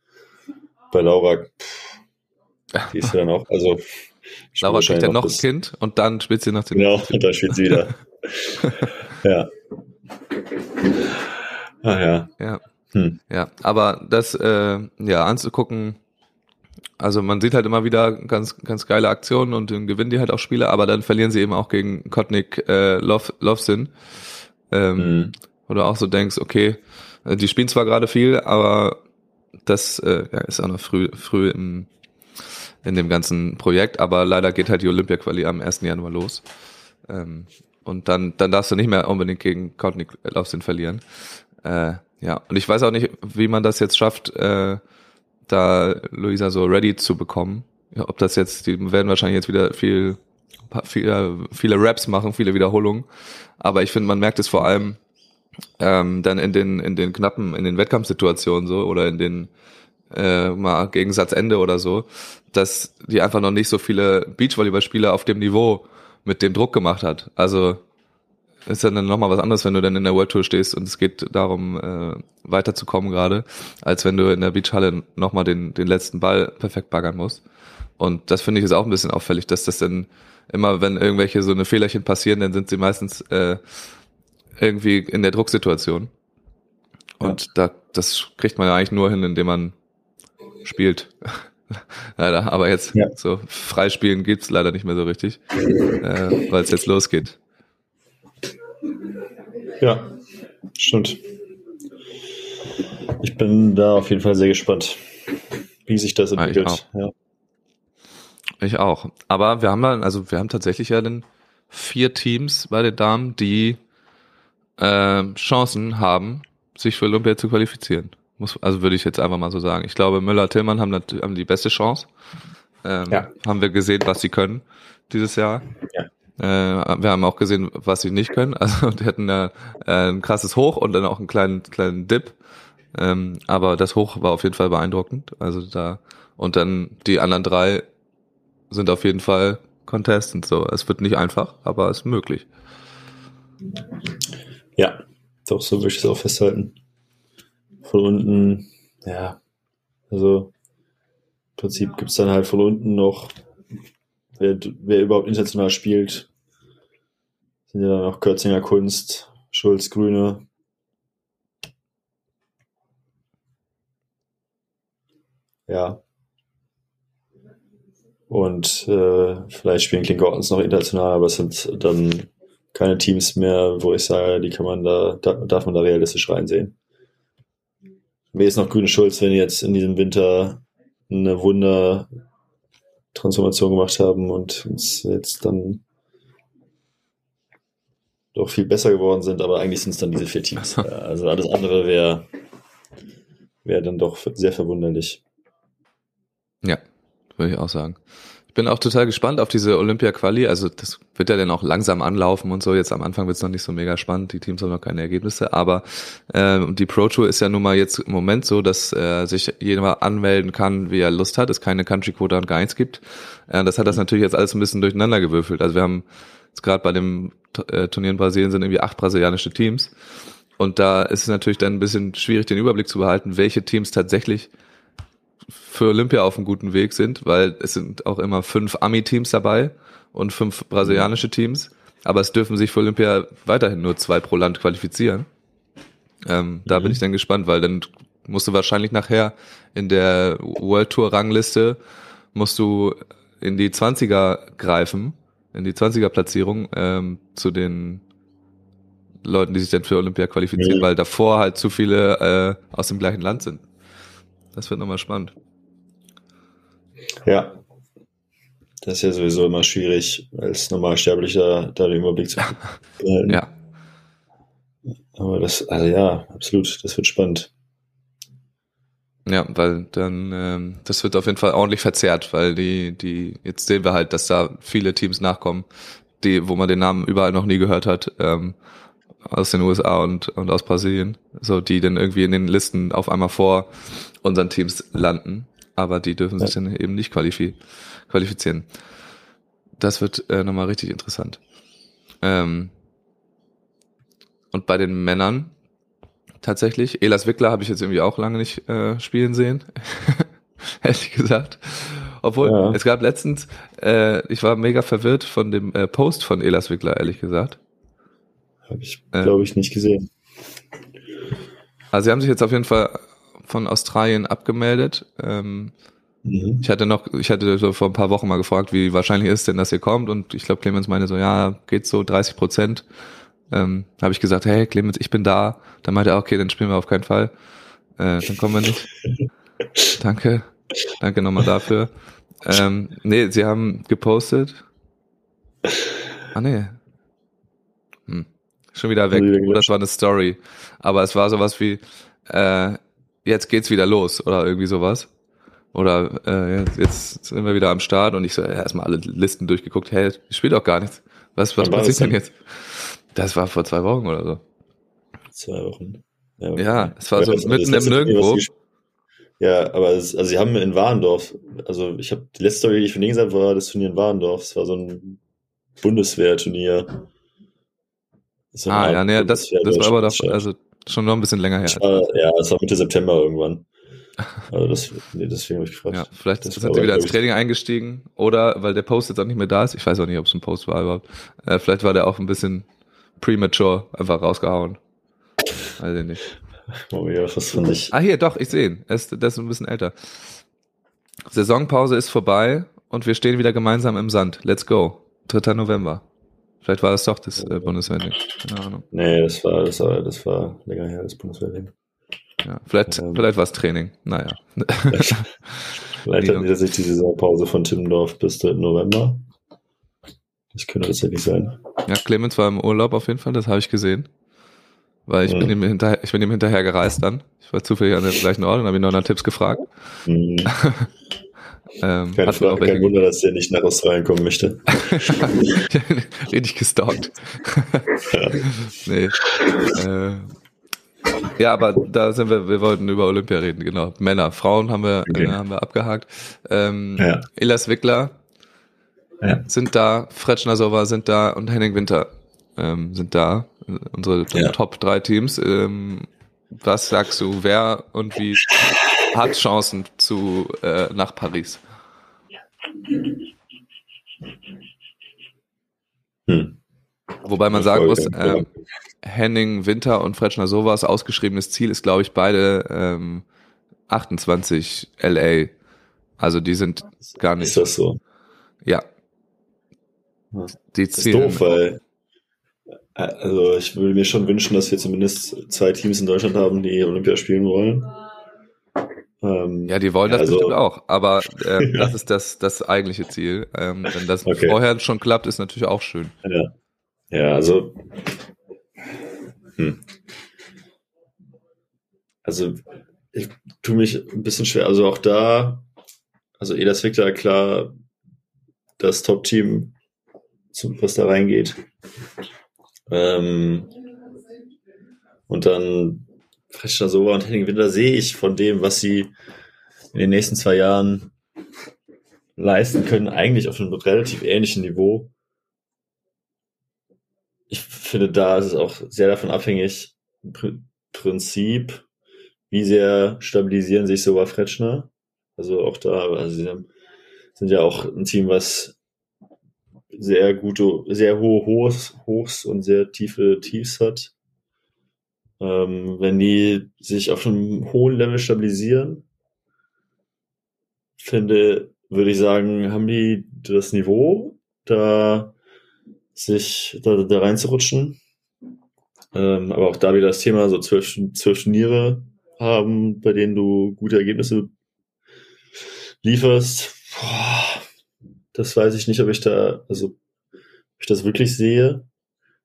Bei Laura, pff, die ist ja dann auch, also Laura kriegt ja noch ein Kind und dann spielt sie noch den Genau, und dann spielt sie wieder. ja. Ah ja. Ja. Hm. Ja, aber das äh, ja anzugucken, also man sieht halt immer wieder ganz ganz geile Aktionen und dann gewinnen die halt auch Spiele, aber dann verlieren sie eben auch gegen Kotnik äh, Lov, Lovsin. Ähm, Hm. Wo du auch so denkst, okay, äh, die spielen zwar gerade viel, aber das äh, ja, ist auch noch früh früh im in dem ganzen Projekt, aber leider geht halt die Olympia-Quali am 1. Januar los. Ähm, und dann, dann darfst du nicht mehr unbedingt gegen Kotnik Lovsin verlieren. Äh, ja, und ich weiß auch nicht, wie man das jetzt schafft, äh, da Luisa so ready zu bekommen. Ja, ob das jetzt, die werden wahrscheinlich jetzt wieder viel, viele, viele Raps machen, viele Wiederholungen. Aber ich finde, man merkt es vor allem ähm, dann in den, in den knappen, in den Wettkampfsituationen so oder in den äh, mal Gegensatzende oder so, dass die einfach noch nicht so viele Beachvolleyballspieler auf dem Niveau mit dem Druck gemacht hat. Also ist ja dann nochmal was anderes, wenn du dann in der World Tour stehst und es geht darum, äh, weiterzukommen gerade, als wenn du in der Beachhalle nochmal den, den letzten Ball perfekt baggern musst. Und das finde ich ist auch ein bisschen auffällig, dass das dann immer, wenn irgendwelche so eine Fehlerchen passieren, dann sind sie meistens äh, irgendwie in der Drucksituation. Und ja. da, das kriegt man ja eigentlich nur hin, indem man spielt. leider. Aber jetzt ja. so Freispielen gibt's leider nicht mehr so richtig, äh, weil es jetzt losgeht. Ja, stimmt. Ich bin da auf jeden Fall sehr gespannt, wie sich das entwickelt. ich, ja. ich auch. Aber wir haben dann, also wir haben tatsächlich ja dann vier Teams bei den Damen, die äh, Chancen haben, sich für Olympia zu qualifizieren. Muss, also würde ich jetzt einfach mal so sagen. Ich glaube, Müller-Tillmann haben, haben die beste Chance. Ähm, ja. Haben wir gesehen, was sie können dieses Jahr. Ja. Äh, wir haben auch gesehen, was sie nicht können. Also die hatten ja äh, ein krasses Hoch und dann auch einen kleinen kleinen Dip. Ähm, aber das Hoch war auf jeden Fall beeindruckend. Also da und dann die anderen drei sind auf jeden Fall Contestants. So, es wird nicht einfach, aber es ist möglich. Ja, doch so würde ich es auch festhalten von unten, ja, also im Prinzip gibt es dann halt von unten noch, wer, wer überhaupt international spielt, sind ja dann noch Kürzinger Kunst, Schulz Grüne. Ja. Und äh, vielleicht spielen Klingottens noch international, aber es sind dann keine Teams mehr, wo ich sage, die kann man da, da darf man da realistisch reinsehen. Mir ist noch Grüne Schulz, wenn jetzt in diesem Winter eine Wunder-Transformation gemacht haben und uns jetzt dann doch viel besser geworden sind, aber eigentlich sind es dann diese vier Teams. Also alles andere wäre wär dann doch sehr verwunderlich. Ja, würde ich auch sagen bin auch total gespannt auf diese Olympia-Quali. Also das wird ja dann auch langsam anlaufen und so. Jetzt am Anfang wird es noch nicht so mega spannend. Die Teams haben noch keine Ergebnisse. Aber äh, die Pro Tour ist ja nun mal jetzt im Moment so, dass äh, sich jeder anmelden kann, wie er Lust hat. Es keine Country Quota und gar nichts gibt. Äh, das hat das natürlich jetzt alles ein bisschen durcheinander gewürfelt. Also wir haben jetzt gerade bei dem äh, Turnier in Brasilien sind irgendwie acht brasilianische Teams. Und da ist es natürlich dann ein bisschen schwierig, den Überblick zu behalten, welche Teams tatsächlich für Olympia auf einem guten Weg sind, weil es sind auch immer fünf Ami-Teams dabei und fünf brasilianische Teams. Aber es dürfen sich für Olympia weiterhin nur zwei pro Land qualifizieren. Ähm, da mhm. bin ich dann gespannt, weil dann musst du wahrscheinlich nachher in der World Tour Rangliste musst du in die 20er greifen, in die 20er Platzierung ähm, zu den Leuten, die sich dann für Olympia qualifizieren, mhm. weil davor halt zu viele äh, aus dem gleichen Land sind. Das wird nochmal spannend. Ja. Das ist ja sowieso immer schwierig, als Normalsterblicher da den Überblick zu behalten. ja. Aber das, also ja, absolut, das wird spannend. Ja, weil dann, ähm, das wird auf jeden Fall ordentlich verzerrt, weil die, die, jetzt sehen wir halt, dass da viele Teams nachkommen, die, wo man den Namen überall noch nie gehört hat, ähm, aus den USA und, und aus Brasilien, so die dann irgendwie in den Listen auf einmal vor unseren Teams landen, aber die dürfen sich dann eben nicht qualifi qualifizieren. Das wird äh, nochmal richtig interessant. Ähm, und bei den Männern tatsächlich, Elas Wickler habe ich jetzt irgendwie auch lange nicht äh, spielen sehen, ehrlich gesagt. Obwohl, ja. es gab letztens, äh, ich war mega verwirrt von dem äh, Post von Elas Wickler, ehrlich gesagt. Habe ich, glaube ich, nicht gesehen. Also sie haben sich jetzt auf jeden Fall von Australien abgemeldet. Ähm, mhm. Ich hatte noch, ich hatte so vor ein paar Wochen mal gefragt, wie wahrscheinlich ist denn, dass ihr kommt und ich glaube, Clemens meine so, ja, geht so 30 Prozent. Ähm, habe ich gesagt, hey Clemens, ich bin da. Dann meinte er, okay, dann spielen wir auf keinen Fall. Äh, dann kommen wir nicht. Danke. Danke nochmal dafür. Ähm, nee, sie haben gepostet. Ah nee. Hm. Schon wieder weg. Das war eine Story. Aber es war sowas wie, äh, jetzt geht's wieder los oder irgendwie sowas. Oder äh, jetzt sind wir wieder am Start und ich so ja, erstmal alle Listen durchgeguckt, hey, ich spiele doch gar nichts. Was, was passiert denn jetzt? Das war vor zwei Wochen oder so. zwei Wochen. Ja, es war so das- mitten im Nirgendwo. Ja, aber es, also sie haben in Warendorf, also ich habe die letzte Story, die ich von denen gesagt habe, war das Turnier in Warendorf. Es war so ein Bundeswehrturnier. So Ah, ja, nee, das, das war aber doch, also schon noch ein bisschen länger her. War, ja, es war Mitte September irgendwann. Also das, nee, deswegen habe ich gefragt. Ja, vielleicht Das sind sie wieder ins Training eingestiegen oder weil der Post jetzt auch nicht mehr da ist. Ich weiß auch nicht, ob es ein Post war überhaupt. Äh, vielleicht war der auch ein bisschen premature einfach rausgehauen. Weiß ich nicht. Oh ja, was fand ich. Ah, hier, doch, ich sehe ihn. Er ist, der ist ein bisschen älter. Saisonpause ist vorbei und wir stehen wieder gemeinsam im Sand. Let's go. 3. November. Vielleicht war das doch das äh, Bundeswehr. Keine Ahnung. Nee, das war, das war, das war länger her, das Bundeswehrleben. Ja, vielleicht, Ähm. vielleicht war es Training. Naja. Vielleicht Liga. hatten die tatsächlich die Saisonpause von Timmendorf bis 3. November. Das könnte tatsächlich sein. Ja, Clemens war im Urlaub auf jeden Fall, das habe ich gesehen. Weil ich Mhm. bin ihm hinterher, ich bin ihm hinterher gereist dann. Ich war zufällig an der gleichen Ort und habe ihn noch nach Tipps gefragt. Mhm. Ähm, Kein, hat mir auch kein Wunder, dass der nicht nach Australien kommen möchte. richtig gestalkt. nee. Äh, ja, aber da sind wir, wir wollten über Olympia reden, genau. Männer, Frauen haben wir, Okay. äh, haben wir abgehakt. Ähm, Ja. Ilas Wickler Ja. sind da, Fretschner Sova sind da und Henning Winter ähm, sind da. Unsere Ja. Top drei Teams. Ähm, was sagst du, wer und wie hat Chancen zu äh, nach Paris? Hm. Wobei man sagen muss, ähm, Henning Winter und Fretschner Sovas ausgeschriebenes Ziel ist, glaube ich, beide ähm, 28 LA. Also die sind gar nicht. Ist das so? Ja. Die Das ist zielen. doof, weil also ich würde mir schon wünschen, dass wir zumindest zwei Teams in Deutschland haben, die Olympia spielen wollen. Ähm, Ja, die wollen das Also- bestimmt auch, aber ähm, Ja. das ist das, das eigentliche Ziel. Ähm, wenn das Okay. vorher schon klappt, ist natürlich auch schön. Ja, ja also. Hm. Also, ich tue mich ein bisschen schwer. Also auch da, also Edas Victor, klar, das Top-Team, was da reingeht. Ähm, und dann Frescher Sova und Henning Winter sehe ich von dem, was sie in den nächsten zwei Jahren leisten können, eigentlich auf einem relativ ähnlichen Niveau ich finde, da ist es auch sehr davon abhängig, im Pr- Prinzip, wie sehr stabilisieren sich Sova Fretschner. Also auch da, also sie sind ja auch ein Team, was sehr gute, sehr hohe Hochs, Hochs und sehr tiefe Tiefs hat. Ähm, wenn die sich auf einem hohen Level stabilisieren, finde, würde ich sagen, haben die das Niveau, da sich da, da reinzurutschen. Ähm, aber auch da wieder das Thema, so zwölf, zwölf Turniere haben, bei denen du gute Ergebnisse lieferst. Boah, das weiß ich nicht, ob ich da, also ob ich das wirklich sehe.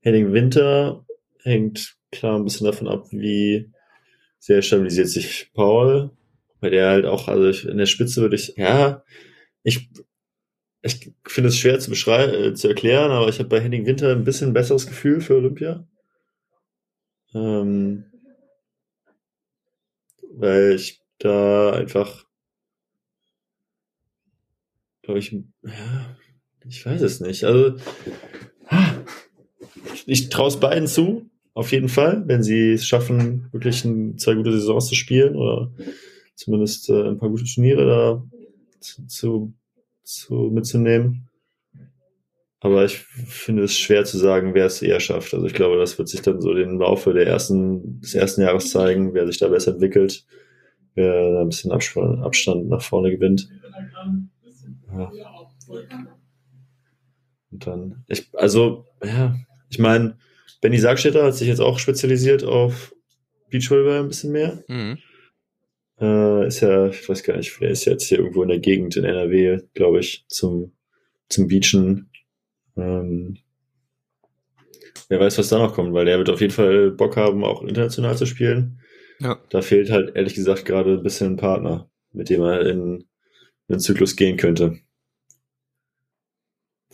Henning Winter hängt klar ein bisschen davon ab, wie sehr stabilisiert sich Paul, weil der halt auch, also ich, in der Spitze würde ich, ja, ich, ich finde es schwer zu beschreiben, äh, zu erklären, aber ich habe bei Henning Winter ein bisschen besseres Gefühl für Olympia. Ähm, weil ich da einfach, glaube ich, ja, ich weiß es nicht. Also, ah, ich traue es beiden zu, auf jeden Fall, wenn sie es schaffen, wirklich ein, zwei gute Saisons zu spielen oder zumindest äh, ein paar gute Turniere da zu, zu, zu mitzunehmen. Aber ich finde es schwer zu sagen, wer es eher schafft. Also ich glaube, das wird sich dann so im Laufe der ersten, des ersten Jahres zeigen, wer sich da besser entwickelt, wer ein bisschen Abstand nach vorne gewinnt. Ja. Und dann, ich, also, ja, ich meine, Benny Sargstetter hat sich jetzt auch spezialisiert auf Beachvolleyball ein bisschen mehr. Mhm. Äh, ist ja, ich weiß gar nicht, der ist jetzt hier irgendwo in der Gegend in NRW, glaube ich, zum, zum Beachen. Ähm, wer weiß, was da noch kommt, weil der wird auf jeden Fall Bock haben, auch international zu spielen. Ja. Da fehlt halt ehrlich gesagt gerade ein bisschen ein Partner, mit dem er in den Zyklus gehen könnte.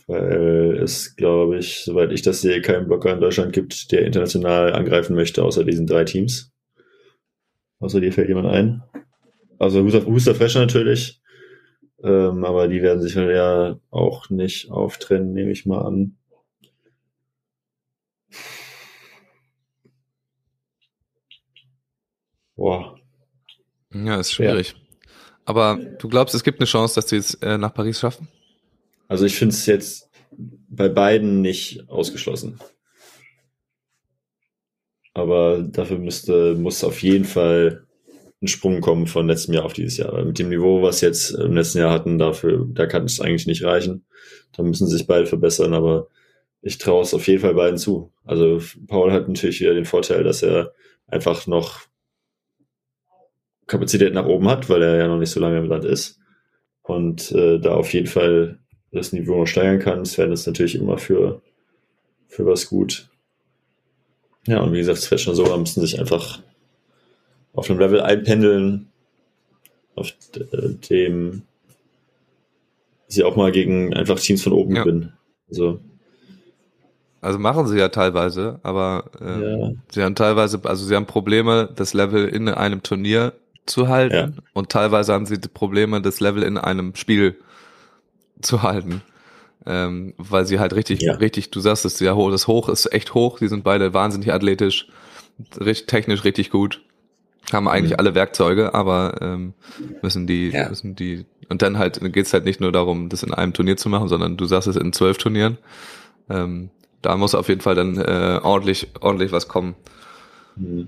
weil es, glaube ich, soweit ich das sehe, keinen Blocker in Deutschland gibt, der international angreifen möchte, außer diesen drei Teams. Außer dir fällt jemand ein. Also Huster, Fresher natürlich, ähm, aber die werden sich ja auch nicht auftrennen, nehme ich mal an. Boah. Ja, ist schwierig. Aber du glaubst, es gibt eine Chance, dass sie es äh, nach Paris schaffen? Also ich finde es jetzt bei beiden nicht ausgeschlossen. Aber dafür müsste, muss auf jeden Fall ein Sprung kommen von letztem Jahr auf dieses Jahr. Weil mit dem Niveau, was jetzt im letzten Jahr hatten, dafür, da kann es eigentlich nicht reichen. Da müssen sich beide verbessern, aber ich traue es auf jeden Fall beiden zu. Also Paul hat natürlich wieder den Vorteil, dass er einfach noch Kapazität nach oben hat, weil er ja noch nicht so lange im Land ist. Und äh, da auf jeden Fall das Niveau noch steigern kann. Sven ist natürlich immer für, für was gut. Ja, und wie gesagt, Sven und Sola müssen sich einfach auf einem Level einpendeln, auf äh, dem sie auch mal gegen einfach Teams von oben ja. gewinnen. Also, also machen sie ja teilweise, aber äh, ja. sie haben teilweise, also sie haben Probleme, das Level in einem Turnier zu halten ja. und teilweise haben sie Probleme, das Level in einem Spiel zu halten. Ähm, weil sie halt richtig, ja. richtig, du sagst es ja hoch, das Hoch ist echt hoch, die sind beide wahnsinnig athletisch, richtig, technisch richtig gut, haben eigentlich mhm. alle Werkzeuge, aber ähm, müssen die, ja. müssen die, und dann halt geht's halt nicht nur darum, das in einem Turnier zu machen, sondern du sagst es in zwölf Turnieren. Ähm, da muss auf jeden Fall dann äh, ordentlich, ordentlich was kommen. Mhm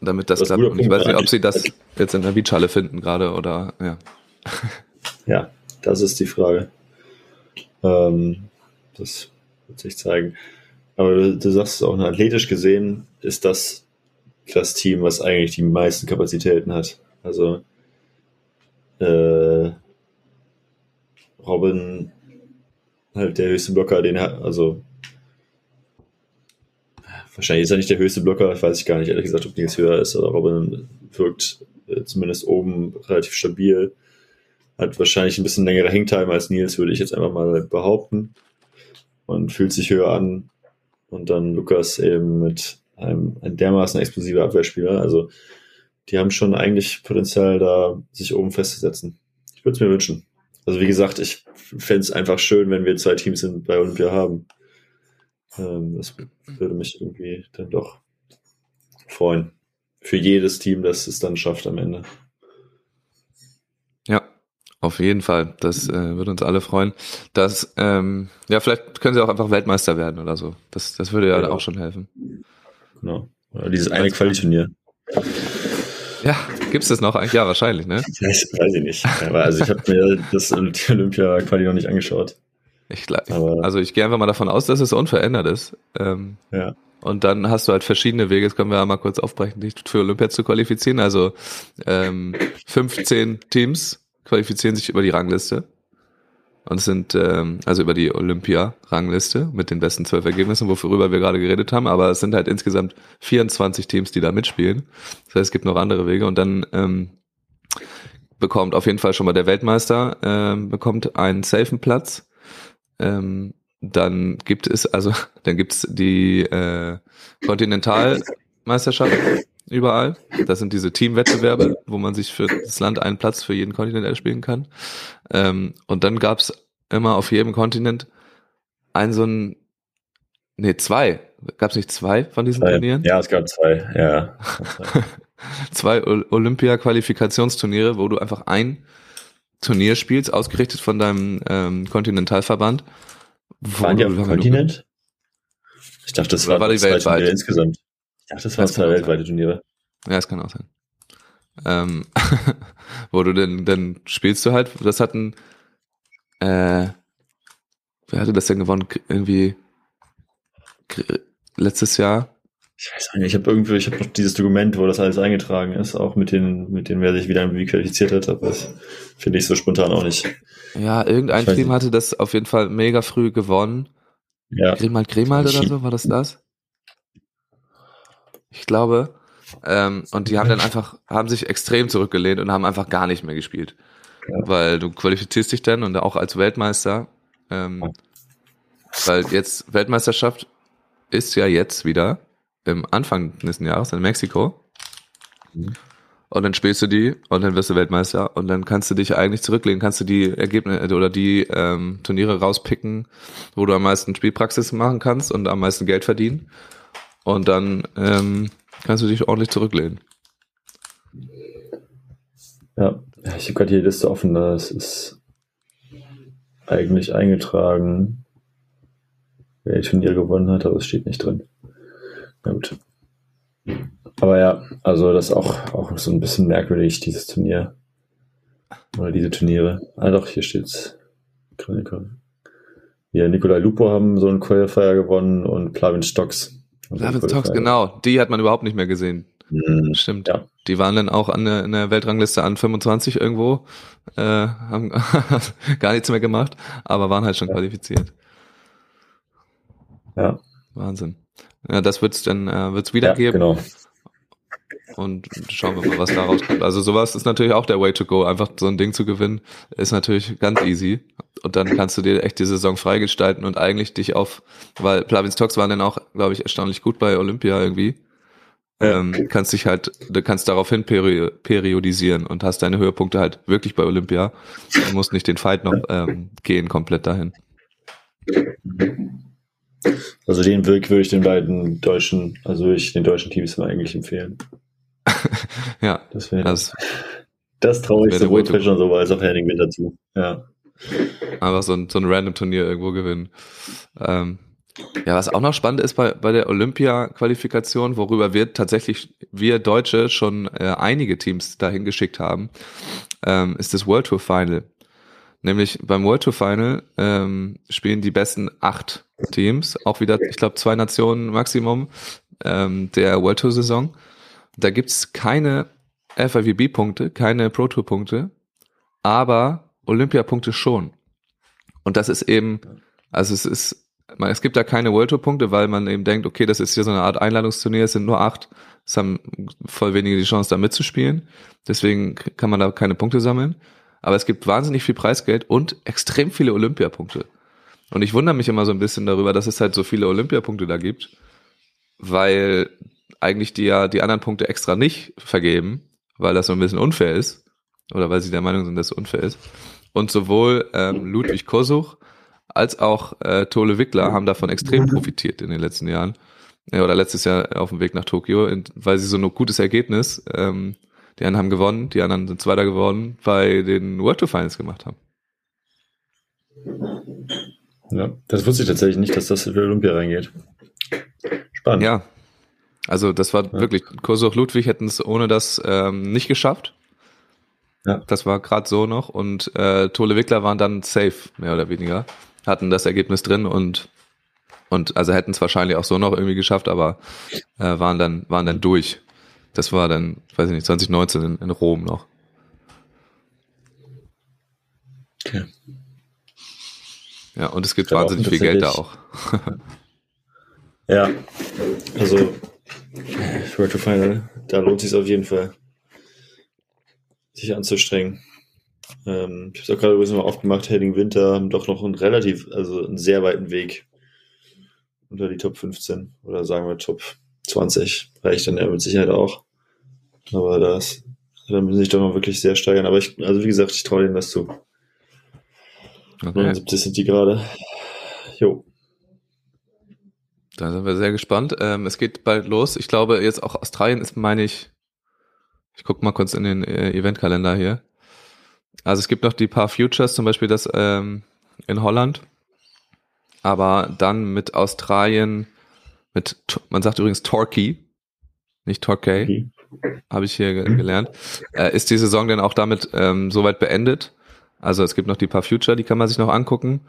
damit das, das klappt. Ich weiß nicht, ob sie das jetzt in der Beachhalle finden gerade oder ja. Ja, das ist die Frage. Ähm, das wird sich zeigen. Aber du, du sagst auch, athletisch gesehen ist das das Team, was eigentlich die meisten Kapazitäten hat. Also äh, Robin halt der höchste Blocker, den er, also wahrscheinlich ist er nicht der höchste Blocker, weiß ich gar nicht, ehrlich gesagt, ob Nils höher ist, aber Robin wirkt äh, zumindest oben relativ stabil. Hat wahrscheinlich ein bisschen längere Hangtime als Nils, würde ich jetzt einfach mal behaupten. Und fühlt sich höher an. Und dann Lukas eben mit einem, einem dermaßen explosiver Abwehrspieler. Also die haben schon eigentlich Potenzial, da sich oben festzusetzen. Ich würde es mir wünschen. Also wie gesagt, ich fände es einfach schön, wenn wir zwei Teams in, bei Olympia haben. Ähm, das würde mich irgendwie dann doch freuen. Für jedes Team, das es dann schafft am Ende. Ja, auf jeden Fall. Das äh, würde uns alle freuen. Das, ähm, ja, vielleicht können sie auch einfach Weltmeister werden oder so. Das, das würde ja, ja. auch schon helfen. Genau. Oder dieses eine Qualiturnier. Ja, gibt's das noch? Ja, wahrscheinlich, ne? Weiß, weiß ich nicht. Aber also ich habe mir das Olympia-Quali noch nicht angeschaut. Ich, also ich gehe einfach mal davon aus, dass es unverändert ist. Ähm, ja. Und dann hast du halt verschiedene Wege, das können wir ja mal kurz aufbrechen, dich für Olympia zu qualifizieren. Also ähm, 15 Teams qualifizieren sich über die Rangliste. Und es sind, ähm, also über die Olympia-Rangliste mit den besten zwölf Ergebnissen, worüber wir gerade geredet haben, aber es sind halt insgesamt 24 Teams, die da mitspielen. Das heißt, es gibt noch andere Wege und dann ähm, bekommt auf jeden Fall schon mal der Weltmeister, ähm, bekommt einen safen Platz ähm, dann gibt es also, dann gibt's die äh, Kontinentalmeisterschaft überall. Das sind diese Teamwettbewerbe, wo man sich für das Land einen Platz für jeden Kontinent erspielen kann. Ähm, und dann gab's immer auf jedem Kontinent ein so ein, nee, zwei. Gab's nicht zwei von diesen zwei. Turnieren? Ja, es gab zwei, ja. zwei Olympia-Qualifikationsturniere, wo du einfach ein Turnier spielst, ausgerichtet von deinem ähm, Kontinentalverband. Waren die auf dem Kontinent? Ich dachte, das war, war die weltweit. insgesamt. Ich dachte, das waren zwei weltweite Turniere. Ja, es kann auch sein. Ähm, wo du denn, dann spielst du halt, das hatten, äh, wer hatte das denn gewonnen? Irgendwie letztes Jahr? Ich weiß nicht, ich habe irgendwie, ich habe noch dieses Dokument, wo das alles eingetragen ist, auch mit den, mit denen, wer sich wieder irgendwie qualifiziert hat, aber das finde ich so spontan auch nicht. Ja, irgendein Team nicht. hatte das auf jeden Fall mega früh gewonnen. Ja. Grimald Grimald oder so, war das das? Ich glaube. Ähm, und die haben dann einfach, haben sich extrem zurückgelehnt und haben einfach gar nicht mehr gespielt. Ja. Weil du qualifizierst dich dann und auch als Weltmeister ähm, Weil jetzt Weltmeisterschaft ist ja jetzt wieder im Anfang nächsten Jahres in Mexiko. Und dann spielst du die und dann wirst du Weltmeister und dann kannst du dich eigentlich zurücklegen, kannst du die Ergebnisse oder die ähm, Turniere rauspicken, wo du am meisten Spielpraxis machen kannst und am meisten Geld verdienen. Und dann ähm, kannst du dich ordentlich zurücklehnen. Ja, ich habe gerade die Liste offen, das ist eigentlich eingetragen, wer die Turnier gewonnen hat, aber es steht nicht drin. Na gut. Aber ja, also das ist auch, auch so ein bisschen merkwürdig, dieses Turnier. Oder diese Turniere. Ah doch, hier steht's. Hier, Nikolai Lupo haben so einen Qualifier gewonnen und Plavin Stocks. Plavin Stocks, genau. Die hat man überhaupt nicht mehr gesehen. Mhm. Stimmt. Ja. Die waren dann auch an der, in der Weltrangliste an 25 irgendwo, äh, haben gar nichts mehr gemacht, aber waren halt schon Ja. qualifiziert. Ja, Wahnsinn. Ja, das wird's dann äh, wird's ja wieder geben genau. und schauen wir mal, was da rauskommt. Also sowas ist natürlich auch der Way to go. Einfach so ein Ding zu gewinnen, ist natürlich ganz easy. Und dann kannst du dir echt die Saison freigestalten und eigentlich dich auf, weil Plavin Stocks waren dann auch, glaube ich, erstaunlich gut bei Olympia irgendwie. Ja. Ähm, kannst dich halt, du kannst daraufhin peri periodisieren und hast deine Höhepunkte halt wirklich bei Olympia. Du musst nicht den Fight noch ähm, gehen komplett dahin. Also den Weg würde ich den beiden deutschen, also würde ich den deutschen Teams mal eigentlich empfehlen. Ja, Das wäre das das traue ich sowohl Way to- Fischer so als auch Henning Winter zu. Ja. einfach so ein, so ein random Turnier irgendwo gewinnen. Ähm, ja, was auch noch spannend ist bei, bei der Olympia-Qualifikation, worüber wir tatsächlich, wir Deutsche schon äh, einige Teams dahin geschickt haben, ähm, ist das World Tour Final. Nämlich beim World Tour Final ähm, spielen die besten acht Teams, auch wieder, ich glaube, zwei Nationen Maximum ähm, der World Tour Saison. Da gibt's keine FIVB-Punkte, keine Pro Tour-Punkte, aber Olympiapunkte schon. Und das ist eben, also es ist, man, es gibt da keine World Tour Punkte, weil man eben denkt, okay, das ist hier so eine Art Einladungsturnier, es sind nur acht, es haben voll wenige die Chance da mitzuspielen, deswegen kann man da keine Punkte sammeln. Aber es gibt wahnsinnig viel Preisgeld und extrem viele Olympiapunkte. Und ich wundere mich immer so ein bisschen darüber, dass es halt so viele Olympiapunkte da gibt, weil eigentlich die ja die anderen Punkte extra nicht vergeben, weil das so ein bisschen unfair ist oder weil sie der Meinung sind, dass es unfair ist. Und sowohl ähm, Ludwig Kosuch als auch äh, Tole Wickler haben davon extrem profitiert in den letzten Jahren äh, oder letztes Jahr auf dem Weg nach Tokio, weil sie so ein gutes Ergebnis, ähm, die einen haben gewonnen, die anderen sind Zweiter geworden, bei den World Tour Finals gemacht haben. ja. Das wusste ich tatsächlich nicht, dass das für Olympia reingeht. Spannend. Ja, also das war Ja. wirklich, Kosuch Ludwig hätten es ohne das ähm, nicht geschafft. Ja. Das war gerade so noch und äh, Tole Wickler waren dann safe, mehr oder weniger, hatten das Ergebnis drin und und also hätten es wahrscheinlich auch so noch irgendwie geschafft, aber äh, waren dann waren dann durch. Das war dann, weiß ich nicht, 2019 in, in Rom noch. Okay. Ja, und es gibt wahnsinnig viel Geld da auch. Ja. Also, World Tour Final, da lohnt sich auf jeden Fall, sich anzustrengen. Ähm, ich habe es auch gerade übrigens mal aufgemacht, Heading Winter haben doch noch einen relativ, also einen sehr weiten Weg unter die Top 15 oder sagen wir Top 20. Reicht dann ja mit Sicherheit auch. Aber das, da müssen sich doch noch wirklich sehr steigern. Aber ich, also wie gesagt, ich traue denen das zu. Okay. 79 sind die gerade. Jo. Da sind wir sehr gespannt. Ähm, es geht bald los. Ich glaube, jetzt auch Australien ist, meine ich, ich gucke mal kurz in den äh, Eventkalender hier. Also es gibt noch die paar Futures, zum Beispiel das ähm, in Holland. Aber dann mit Australien, mit, man sagt übrigens Torquay, nicht Torquay, Okay. habe ich hier ge gelernt. Äh, ist die Saison denn auch damit ähm, soweit beendet? Also es gibt noch die paar Future, die kann man sich noch angucken.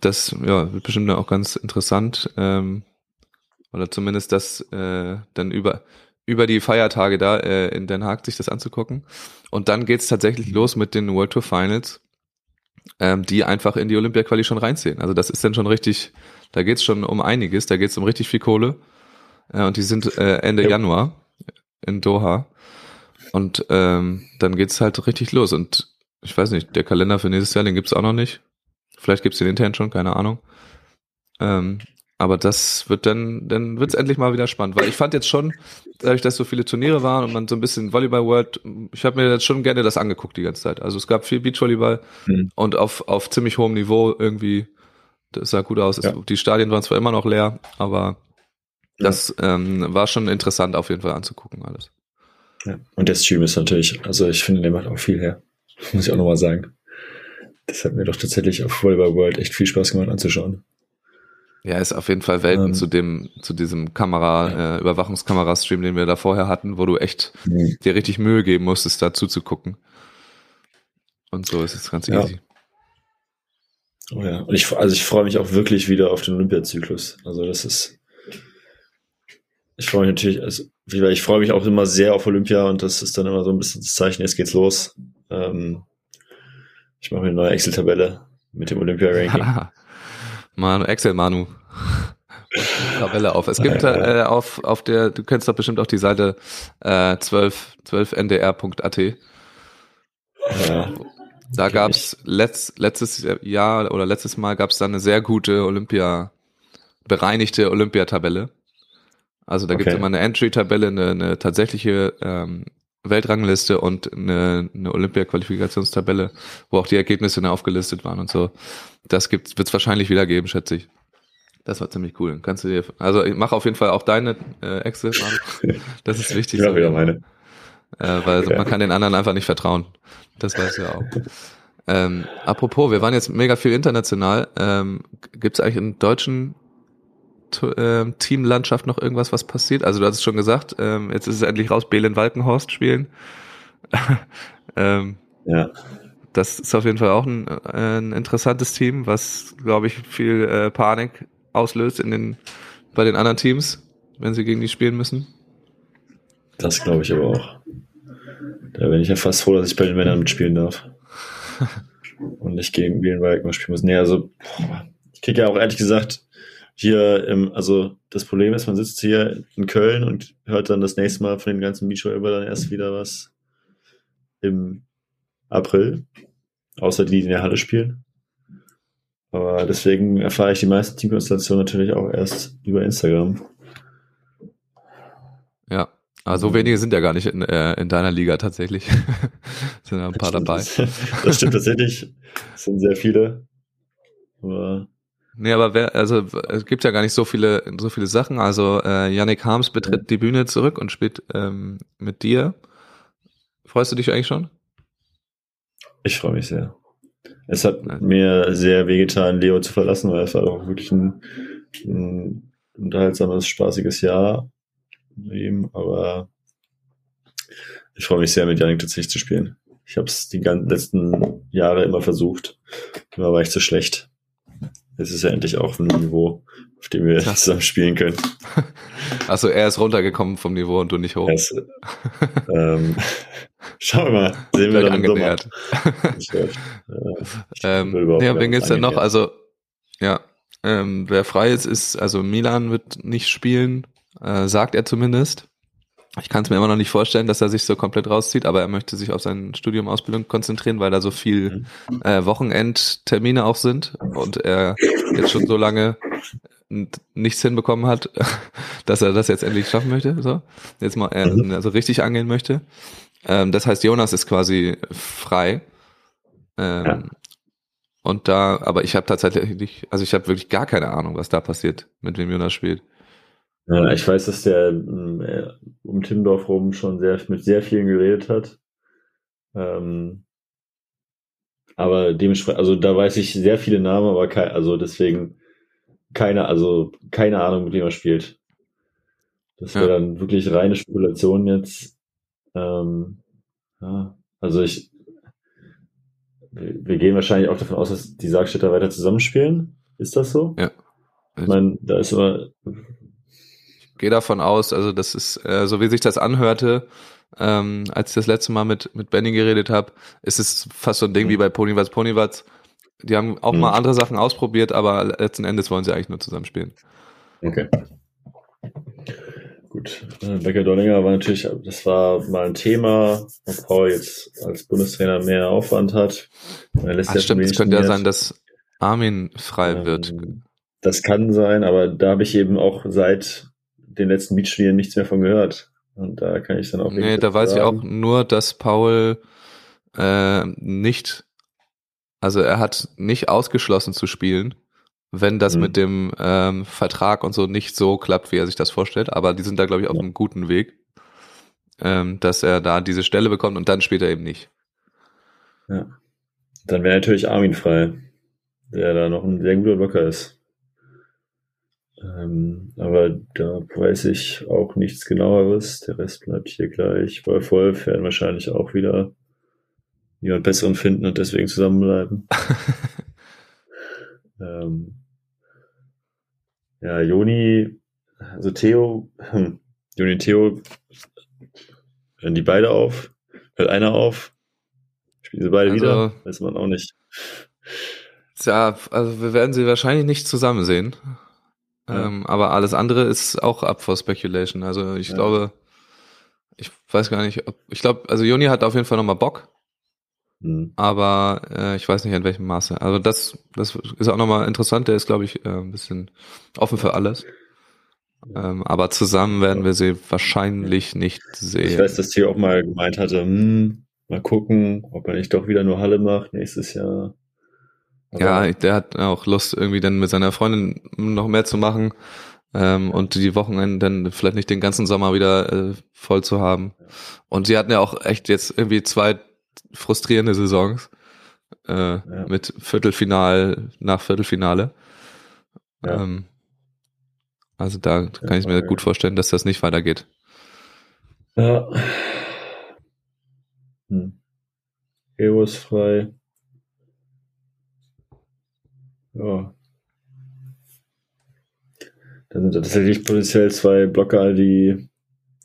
Das ja, wird bestimmt auch ganz interessant. Ähm, oder zumindest das äh, dann über, über die Feiertage da äh, in Den Haag sich das anzugucken. Und dann geht's tatsächlich los mit den World Tour Finals, ähm, die einfach in die Olympia-Quali schon reinziehen. Also das ist dann schon richtig, da geht's schon um einiges, da geht's um richtig viel Kohle. Äh, und die sind äh, Ende Ja. Januar in Doha. Und ähm, dann geht's halt richtig los. Und ich weiß nicht, der Kalender für nächstes Jahr, den gibt's auch noch nicht. Vielleicht gibt's den intern schon, keine Ahnung. Ähm, aber das wird dann, dann wird's endlich mal wieder spannend, weil ich fand jetzt schon, dadurch, dass so viele Turniere waren und man so ein bisschen Volleyball World, ich habe mir jetzt schon gerne das angeguckt die ganze Zeit. Also es gab viel Beachvolleyball Mhm. und auf, auf ziemlich hohem Niveau irgendwie, das sah gut aus. Ja. Die Stadien waren zwar immer noch leer, aber Ja. das ähm, war schon interessant auf jeden Fall anzugucken alles. Ja. Und der Stream ist natürlich, also ich finde, der macht auch viel her. Muss ich auch nochmal sagen. Das hat mir doch tatsächlich auf Volleyball World echt viel Spaß gemacht anzuschauen. Ja, ist auf jeden Fall Welten Ähm. zu dem, zu diesem Kamera, äh, Überwachungskamera-Stream, den wir da vorher hatten, wo du echt Mhm. dir richtig Mühe geben musstest, da zuzugucken. Und so ist es ganz Ja. easy. Oh ja. Und ich, also ich freue mich auch wirklich wieder auf den Olympiazyklus. Also das ist, ich freue mich natürlich, also, ich freue mich auch immer sehr auf Olympia und das ist dann immer so ein bisschen das Zeichen, jetzt geht's los. Ähm, ich mache mir eine neue Excel-Tabelle mit dem Olympia-Ranking. Manu, Excel Manu. Tabelle auf. Es gibt äh, auf, auf der, du kennst doch bestimmt auch die Seite äh, 12, 12ndr.at. ja. Da Kenn gab's letzt, letztes Jahr oder letztes Mal gab's da eine sehr gute Olympia, bereinigte Olympiatabelle. Also da Okay. immer eine Entry-Tabelle, eine, eine tatsächliche ähm, Weltrangliste und eine, eine Olympia-Qualifikationstabelle, wo auch die Ergebnisse aufgelistet waren und so. Das gibt's, wird's wahrscheinlich wieder geben, schätze ich. Das war ziemlich cool. Kannst du dir, also ich mach auf jeden Fall auch deine äh, Excel. Manu. Das ist wichtig. Ich mache wieder meine. Äh, weil Ja. man kann den anderen einfach nicht vertrauen. Das weißt du ja auch. Ähm, apropos, wir waren jetzt mega viel international. Ähm, Gibt es eigentlich in deutschen ähm, Teamlandschaft noch irgendwas, was passiert? Also du hast es schon gesagt, ähm, jetzt ist es endlich raus, Belen Walkenhorst spielen. ähm, Ja. das ist auf jeden Fall auch ein, äh, ein interessantes Team, was, glaube ich, viel äh, Panik auslöst in den, bei den anderen Teams, wenn sie gegen die spielen müssen. Das glaube ich aber auch. Da bin ich ja fast froh, dass ich bei den Männern mitspielen darf. Und nicht gegen Wielenwald mal spielen muss. Nee, also, boah, ich kriege ja auch ehrlich gesagt hier, im, also das Problem ist, man sitzt hier in Köln und hört dann das nächste Mal von den ganzen Beachvolleyball dann erst wieder was im April. Außer die, die in der Halle spielen. Aber deswegen erfahre ich die meisten Teamkonstellationen natürlich auch erst über Instagram. Ja, aber so wenige sind ja gar nicht in, äh, in deiner Liga tatsächlich. sind ja ein paar dabei. Das, das stimmt tatsächlich. Es sind sehr viele. Aber Nee, aber wer, also es gibt ja gar nicht so viele, so viele Sachen. Also äh, Yannick Harms betritt die Bühne zurück und spielt ähm, mit dir. Freust du dich eigentlich schon? ich freue mich sehr. Es hat Nein. mir sehr wehgetan, Leo zu verlassen, weil es war doch wirklich ein, ein unterhaltsames, spaßiges Jahr ihm. Aber ich freue mich sehr, mit Janik tatsächlich zu spielen. Ich habe es die ganzen letzten Jahre immer versucht. Immer war ich zu schlecht. Jetzt ist er endlich auch auf einem Niveau, auf dem wir Krass. zusammen spielen können. Also er ist runtergekommen vom Niveau und du nicht hoch. Das, ähm, schauen wir mal. Sehen wir dann im Sommer. angenähert. Läuft. Äh, ich Ähm, ja, wen geht's denn noch? Also, ja, ähm, wer frei ist, ist, also Milan wird nicht spielen, äh, sagt er zumindest. Ich kann es mir immer noch nicht vorstellen, dass er sich so komplett rauszieht, aber er möchte sich auf sein Studium Ausbildung konzentrieren, weil da so viel Mhm. äh, Wochenendtermine auch sind und er jetzt schon so lange nichts hinbekommen hat, dass er das jetzt endlich schaffen möchte, so jetzt mal äh, Mhm. also richtig angehen möchte. Ähm, das heißt, Jonas ist quasi frei. Ähm, Ja. Und da, aber ich habe tatsächlich, also ich habe wirklich gar keine Ahnung, was da passiert, mit wem Jonas spielt. Ja, ich weiß, dass der ähm, äh, um Timmendorf rum schon sehr mit sehr vielen geredet hat. Ähm, aber dementsprechend, also da weiß ich sehr viele Namen, aber kein, also deswegen keine, also keine Ahnung, mit wem er spielt. Das wäre Ja. dann wirklich reine Spekulation jetzt. Ähm, ja, also ich, wir, wir gehen wahrscheinlich auch davon aus, dass die Sargstädter weiter zusammenspielen. Ist das so? Ja. Ich meine, da ist immer, Gehe davon aus, also das ist, äh, so wie sich das anhörte, ähm, als ich das letzte Mal mit, mit Benny geredet habe, ist es fast so ein Ding wie bei Ponywatz Ponywatz. Die haben auch Mhm. mal andere Sachen ausprobiert, aber letzten Endes wollen sie eigentlich nur zusammen spielen. Okay. Gut. Äh, Becker Dollinger war natürlich, das war mal ein Thema, ob Paul jetzt als Bundestrainer mehr Aufwand hat. Er lässt Ach ja stimmt, es könnte ja sein, dass Armin frei Ähm, wird. das kann sein, aber da habe ich eben auch seit den letzten Beachspielen nichts mehr von gehört. Und da kann ich dann auch Nee, da weiß ich auch nur, dass Paul äh, nicht, also er hat nicht ausgeschlossen zu spielen, wenn das Mhm. mit dem ähm, Vertrag und so nicht so klappt, wie er sich das vorstellt. Aber die sind da, glaube ich, auf Ja. einem guten Weg, ähm, dass er da diese Stelle bekommt und dann spielt er eben nicht. Ja. Dann wäre natürlich Armin frei, der da noch ein sehr guter Blocker ist. Ähm, aber da weiß ich auch nichts genaueres. Der Rest bleibt hier gleich. Wolf Wolf werden wahrscheinlich auch wieder jemand besseren finden und deswegen zusammenbleiben. ähm, ja, Joni, also Theo, hm, Joni und Theo, hören die beide auf? Hört einer auf? Spielen sie beide Also- wieder? Weiß man auch nicht. Ja, also wir werden sie wahrscheinlich nicht zusammen sehen. Ja. Ähm, aber alles andere ist auch up for speculation. Also ich Ja. glaube, ich weiß gar nicht, ob, ich glaube, also Joni hat auf jeden Fall nochmal Bock, Hm. aber äh, ich weiß nicht in welchem Maße. Also das, das ist auch nochmal interessant. Der ist, glaube ich, äh, ein bisschen offen für alles. Ähm, aber zusammen werden wir sie wahrscheinlich nicht sehen. Ich weiß, dass Theo auch mal gemeint hatte, hm, mal gucken, ob er nicht doch wieder nur Halle macht nächstes Jahr. Ja, der hat auch Lust, irgendwie dann mit seiner Freundin noch mehr zu machen ähm, und die Wochenenden dann vielleicht nicht den ganzen Sommer wieder äh, voll zu haben. Und sie hatten ja auch echt jetzt irgendwie zwei frustrierende Saisons äh, mit Viertelfinal nach Viertelfinale. Ja. Ähm, also da kann ich mir gut vorstellen, dass das nicht weitergeht. Ja. Hm. Evo ist frei. Ja. Da sind tatsächlich potenziell zwei Blocker, die,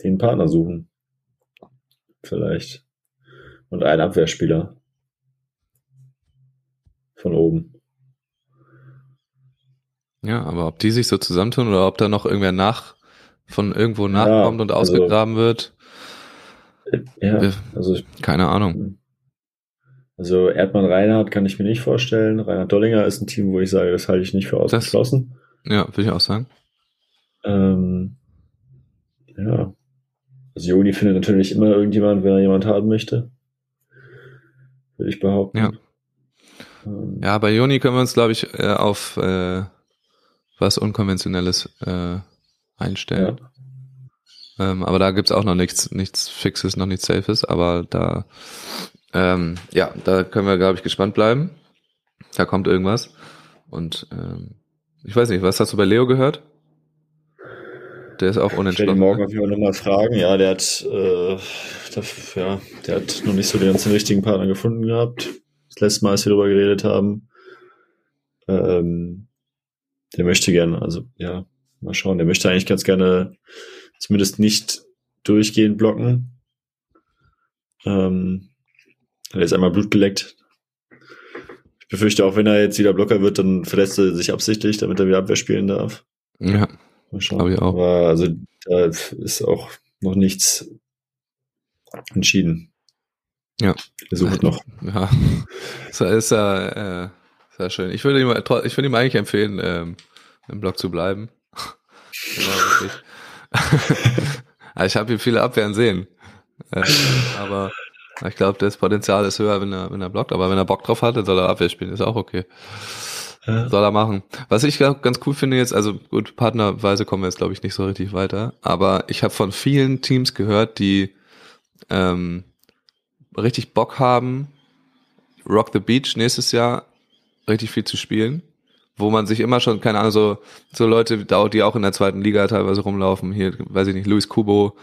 einen Partner suchen. Vielleicht. Und ein Abwehrspieler. Von oben. Ja, aber ob die sich so zusammentun oder ob da noch irgendwer nach von irgendwo nachkommt und also- ausgegraben wird, Ja, Wir- also keine Ahnung. Also Erdmann Reinhardt kann ich mir nicht vorstellen. Reinhard Dollinger ist ein Team, wo ich sage, das halte ich nicht für ausgeschlossen. Ja, würde ich auch sagen. Ähm, ja. Also Joni findet natürlich immer irgendjemand, wenn er jemand haben möchte. Würde ich behaupten. Ja. Ähm, Ja, bei Joni können wir uns, glaube ich, äh, auf äh, was Unkonventionelles äh, einstellen. ja. Ähm, aber da gibt's auch noch nichts, nichts Fixes, noch nichts Safes. Aber da, ähm, ja, da können wir, glaube ich, gespannt bleiben. Da kommt irgendwas. Und ähm, ich weiß nicht, was hast du bei Leo gehört? Der ist auch Ich werde unentschlossen. morgen ne? auf jeden Fall nochmal fragen. Ja, der hat, äh, der, ja, der hat noch nicht so den ganzen richtigen Partner gefunden gehabt. Das letzte Mal, als wir darüber geredet haben. Ähm, der möchte gerne, also ja, mal schauen. Der möchte eigentlich ganz gerne zumindest nicht durchgehend blocken. Ähm, er ist einmal Blut geleckt. Ich befürchte auch, wenn er jetzt wieder Blocker wird, dann verletzt er sich absichtlich, damit er wieder Abwehr spielen darf. Ja, Mal schauen. Glaub ich auch. Aber also da ist auch noch nichts entschieden. Ja. Er sucht noch. ja. Das ist ja äh, sehr schön. Ich würde ihm, ich würde ihm eigentlich empfehlen, ähm, im Blog zu bleiben. also ich habe hier viele Abwehren sehen. Äh, aber ich glaube, das Potenzial ist höher, wenn er, wenn er blockt. Aber wenn er Bock drauf hat, dann soll er Abwehr spielen. Ist auch okay. Ja. Soll er machen. Was ich glaub, ganz cool finde jetzt, also gut, partnerweise kommen wir jetzt, glaube ich, nicht so richtig weiter. Aber ich habe von vielen Teams gehört, die ähm, richtig Bock haben, Rock the Beach nächstes Jahr richtig viel zu spielen. Wo man sich immer schon, keine Ahnung, so, so Leute, die auch in der zweiten Liga teilweise rumlaufen, hier, weiß ich nicht, Luis Kubo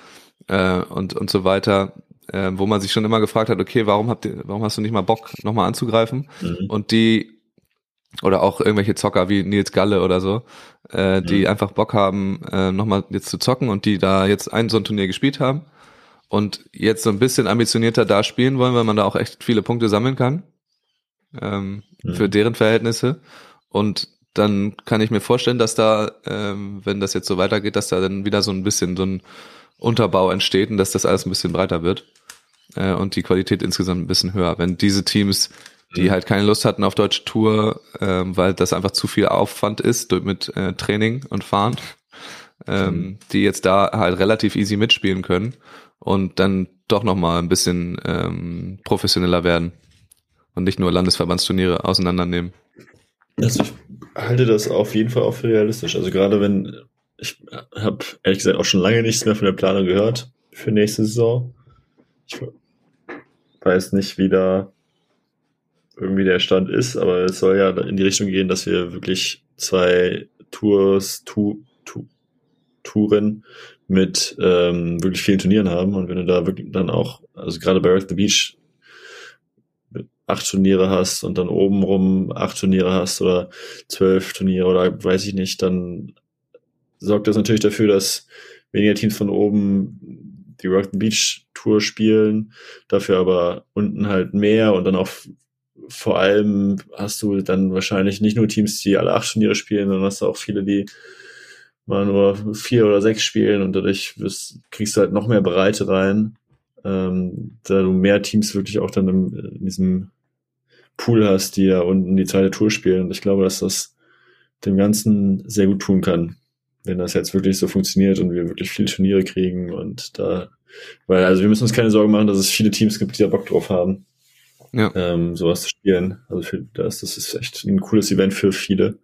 äh, und, und so weiter, äh, wo man sich schon immer gefragt hat, okay, warum habt ihr, warum hast du nicht mal Bock, nochmal anzugreifen? Mhm. Und die, oder auch irgendwelche Zocker wie Nils Galle oder so, äh, die Mhm. einfach Bock haben, äh, nochmal jetzt zu zocken und die da jetzt ein so ein Turnier gespielt haben und jetzt so ein bisschen ambitionierter da spielen wollen, weil man da auch echt viele Punkte sammeln kann. Ähm, Mhm. Für deren Verhältnisse. Und dann kann ich mir vorstellen, dass da, ähm, wenn das jetzt so weitergeht, dass da dann wieder so ein bisschen so ein Unterbau entsteht und dass das alles ein bisschen breiter wird äh, und die Qualität insgesamt ein bisschen höher. Wenn diese Teams die halt keine Lust hatten auf deutsche Tour, ähm, weil das einfach zu viel Aufwand ist mit äh, Training und Fahren, ähm, die jetzt da halt relativ easy mitspielen können und dann doch nochmal ein bisschen ähm, professioneller werden und nicht nur Landesverbandsturniere auseinandernehmen. Also ich halte das auf jeden Fall auch für realistisch. Also gerade wenn, ich habe ehrlich gesagt auch schon lange nichts mehr von der Planung gehört für nächste Saison. Ich weiß nicht, wie da irgendwie der Stand ist, aber es soll ja in die Richtung gehen, dass wir wirklich zwei Tours, tu, tu, Touren mit ähm, wirklich vielen Turnieren haben. Und wenn du da wirklich dann auch, also gerade bei Earth the Beach acht Turniere hast und dann obenrum acht Turniere hast oder zwölf Turniere oder weiß ich nicht, dann sorgt das natürlich dafür, dass weniger Teams von oben die Rock the Beach Tour spielen, dafür aber unten halt mehr und dann auch vor allem hast du dann wahrscheinlich nicht nur Teams, die alle acht Turniere spielen, sondern hast du auch viele, die mal nur vier oder sechs spielen und dadurch wirst, kriegst du halt noch mehr Breite rein, ähm, da du mehr Teams wirklich auch dann im, in diesem Pool hast, die da unten die zweite Tour spielen. Und ich glaube, dass das dem Ganzen sehr gut tun kann, wenn das jetzt wirklich so funktioniert und wir wirklich viele Turniere kriegen und da, weil also wir müssen uns keine Sorgen machen, dass es viele Teams gibt, die da Bock drauf haben, Ja. ähm, sowas zu spielen. Also für das, das ist echt ein cooles Event für viele.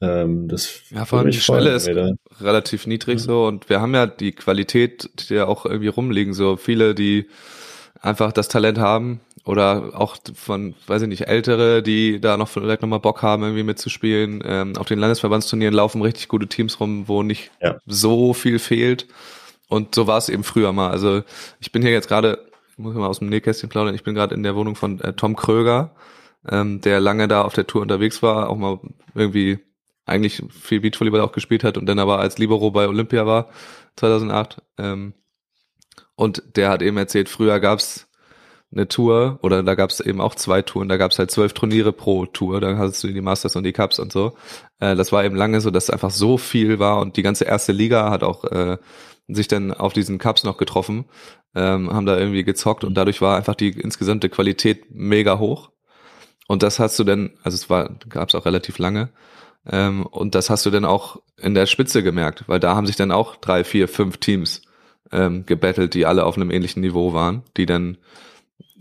Ähm, das Ja, vor allem die Schwelle ist wir relativ niedrig so und wir haben ja die Qualität, die ja auch irgendwie rumliegen, so viele, die einfach das Talent haben oder auch von, weiß ich nicht, Ältere, die da noch vielleicht nochmal Bock haben, irgendwie mitzuspielen. Ähm, auf den Landesverbandsturnieren laufen richtig gute Teams rum, wo nicht Ja. so viel fehlt. Und so war es eben früher mal. Also ich bin hier jetzt gerade, muss ich mal aus dem Nähkästchen plaudern, ich bin gerade in der Wohnung von äh, Tom Kröger, ähm, der lange da auf der Tour unterwegs war, auch mal irgendwie eigentlich viel Beachvolleyball auch gespielt hat und dann aber als Libero bei Olympia war, 2008. Ähm, und der hat eben erzählt, früher gab's eine Tour oder da gab's eben auch zwei Touren, da gab's halt zwölf Turniere pro Tour, dann hast du die Masters und die Cups und so. Äh, das war eben lange so, dass einfach so viel war und die ganze erste Liga hat auch äh, sich dann auf diesen Cups noch getroffen, ähm, haben da irgendwie gezockt und dadurch war einfach die insgesamte Qualität mega hoch. Und das hast du dann, also es war, gab's auch relativ lange, ähm, und das hast du dann auch in der Spitze gemerkt, weil da haben sich dann auch drei, vier, fünf Teams ähm, gebettelt, die alle auf einem ähnlichen Niveau waren, die dann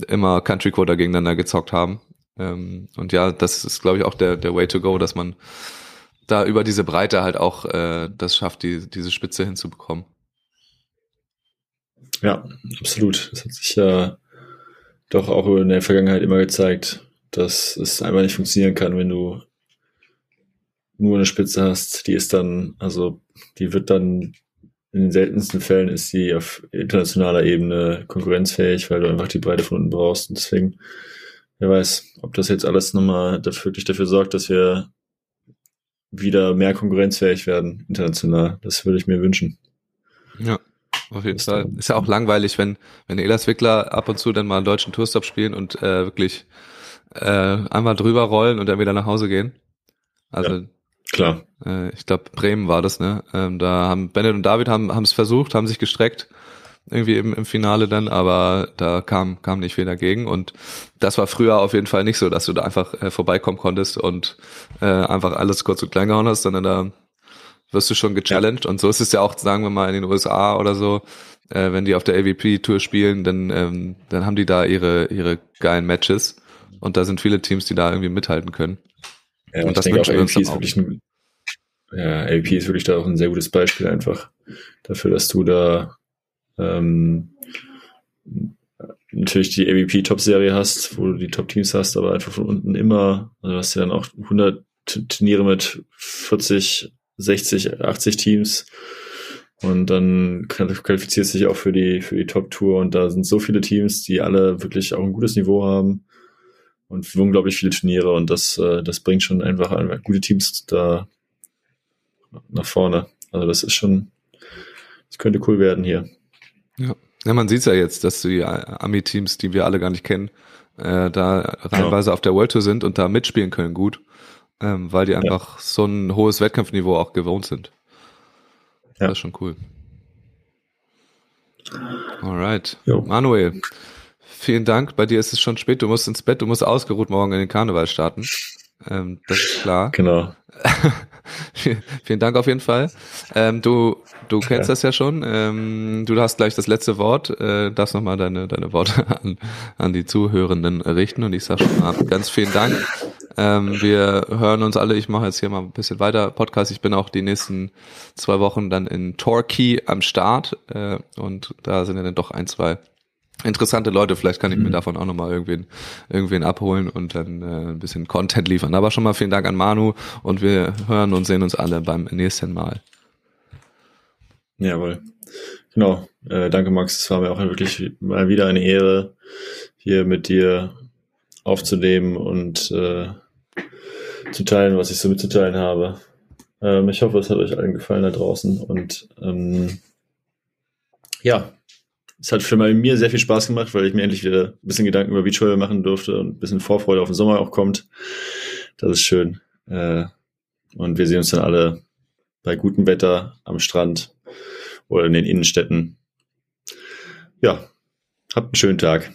immer Country Quarter gegeneinander gezockt haben. Ähm, und ja, das ist, glaube ich, auch der, der Way to go, dass man da über diese Breite halt auch äh, das schafft, die, diese Spitze hinzubekommen. Ja, absolut. Das hat sich ja doch auch in der Vergangenheit immer gezeigt, dass es einfach nicht funktionieren kann, wenn du nur eine Spitze hast, die ist dann, also die wird dann in den seltensten Fällen ist sie auf internationaler Ebene konkurrenzfähig, weil du einfach die Breite von unten brauchst. Und deswegen, wer weiß, ob das jetzt alles nochmal dafür, wirklich dafür sorgt, dass wir wieder mehr konkurrenzfähig werden international. Das würde ich mir wünschen. Ja, auf jeden Fall. Ist ja auch langweilig, wenn, wenn Elas Wickler ab und zu dann mal einen deutschen Tourstop spielen und äh, wirklich äh, einmal drüber rollen und dann wieder nach Hause gehen. Also Klar. äh, ich glaube Bremen war das, ne? Ähm, da haben Bennett und David haben haben es versucht, haben sich gestreckt irgendwie im, im Finale dann, aber da kam kam nicht viel dagegen und das war früher auf jeden Fall nicht so, dass du da einfach äh, vorbeikommen konntest und äh, einfach alles kurz und klein gehauen hast, sondern da wirst du schon gechallenged und so ist es ja auch, sagen wir mal in den USA oder so, äh, wenn die auf der AVP Tour spielen, dann ähm, dann haben die da ihre ihre geilen Matches und da sind viele Teams, die da irgendwie mithalten können. Ja, Und das wünschen wir uns dann auch. wirklich ein, ja, AVP ist wirklich da auch ein sehr gutes Beispiel einfach dafür, dass du da ähm, natürlich die AVP Top-Serie hast, wo du die Top-Teams hast, aber einfach von unten immer, also du hast ja dann auch 100 T- Turniere mit 40, 60, 80 Teams. Und dann qualifizierst du dich auch für die, für die Top-Tour. Und da sind so viele Teams, die alle wirklich auch ein gutes Niveau haben. Und unglaublich viele Turniere. Und das, äh, das bringt schon einfach einfach gute Teams da nach vorne. Also das ist schon, das könnte cool werden hier. Ja, ja man sieht's ja jetzt, dass die Ami-Teams, die wir alle gar nicht kennen, äh, da reihenweise auf der World Tour sind und da mitspielen können gut, ähm, weil die einfach so ein hohes Wettkampfniveau auch gewohnt sind. Ja. Das ist schon cool. Alright. Jo. Manuel, vielen Dank. Bei dir ist es schon spät. Du musst ins Bett. Du musst ausgeruht morgen in den Karneval starten. Ähm, das ist klar. Genau. Vielen Dank auf jeden Fall. Ähm, du, du kennst ja. das ja schon. Ähm, du hast gleich das letzte Wort. Äh, darfst nochmal deine, deine Worte an, an die Zuhörenden richten. Und ich sage schon mal ganz vielen Dank. Ähm, wir hören uns alle. Ich mache jetzt hier mal ein bisschen weiter Podcast. Ich bin auch die nächsten zwei Wochen dann in Torquay am Start. Äh, und da sind ja dann doch ein, zwei interessante Leute. Vielleicht kann ich mir mhm. davon auch nochmal irgendwen, irgendwen abholen und dann äh, ein bisschen Content liefern. Aber schon mal vielen Dank an Manu und wir hören und sehen uns alle beim nächsten Mal. Jawohl. Genau. Äh, danke, Max. Es war mir auch wirklich mal wieder eine Ehre, hier mit dir aufzunehmen und äh, zu teilen, was ich so mitzuteilen habe. Ähm, ich hoffe, es hat euch allen gefallen da draußen und ähm, ja, es hat für mir sehr viel Spaß gemacht, weil ich mir endlich wieder ein bisschen Gedanken über Beachvolleyball machen durfte und ein bisschen Vorfreude auf den Sommer auch kommt. Das ist schön. Äh, und wir sehen uns dann alle bei gutem Wetter am Strand oder in den Innenstädten. Ja, habt einen schönen Tag.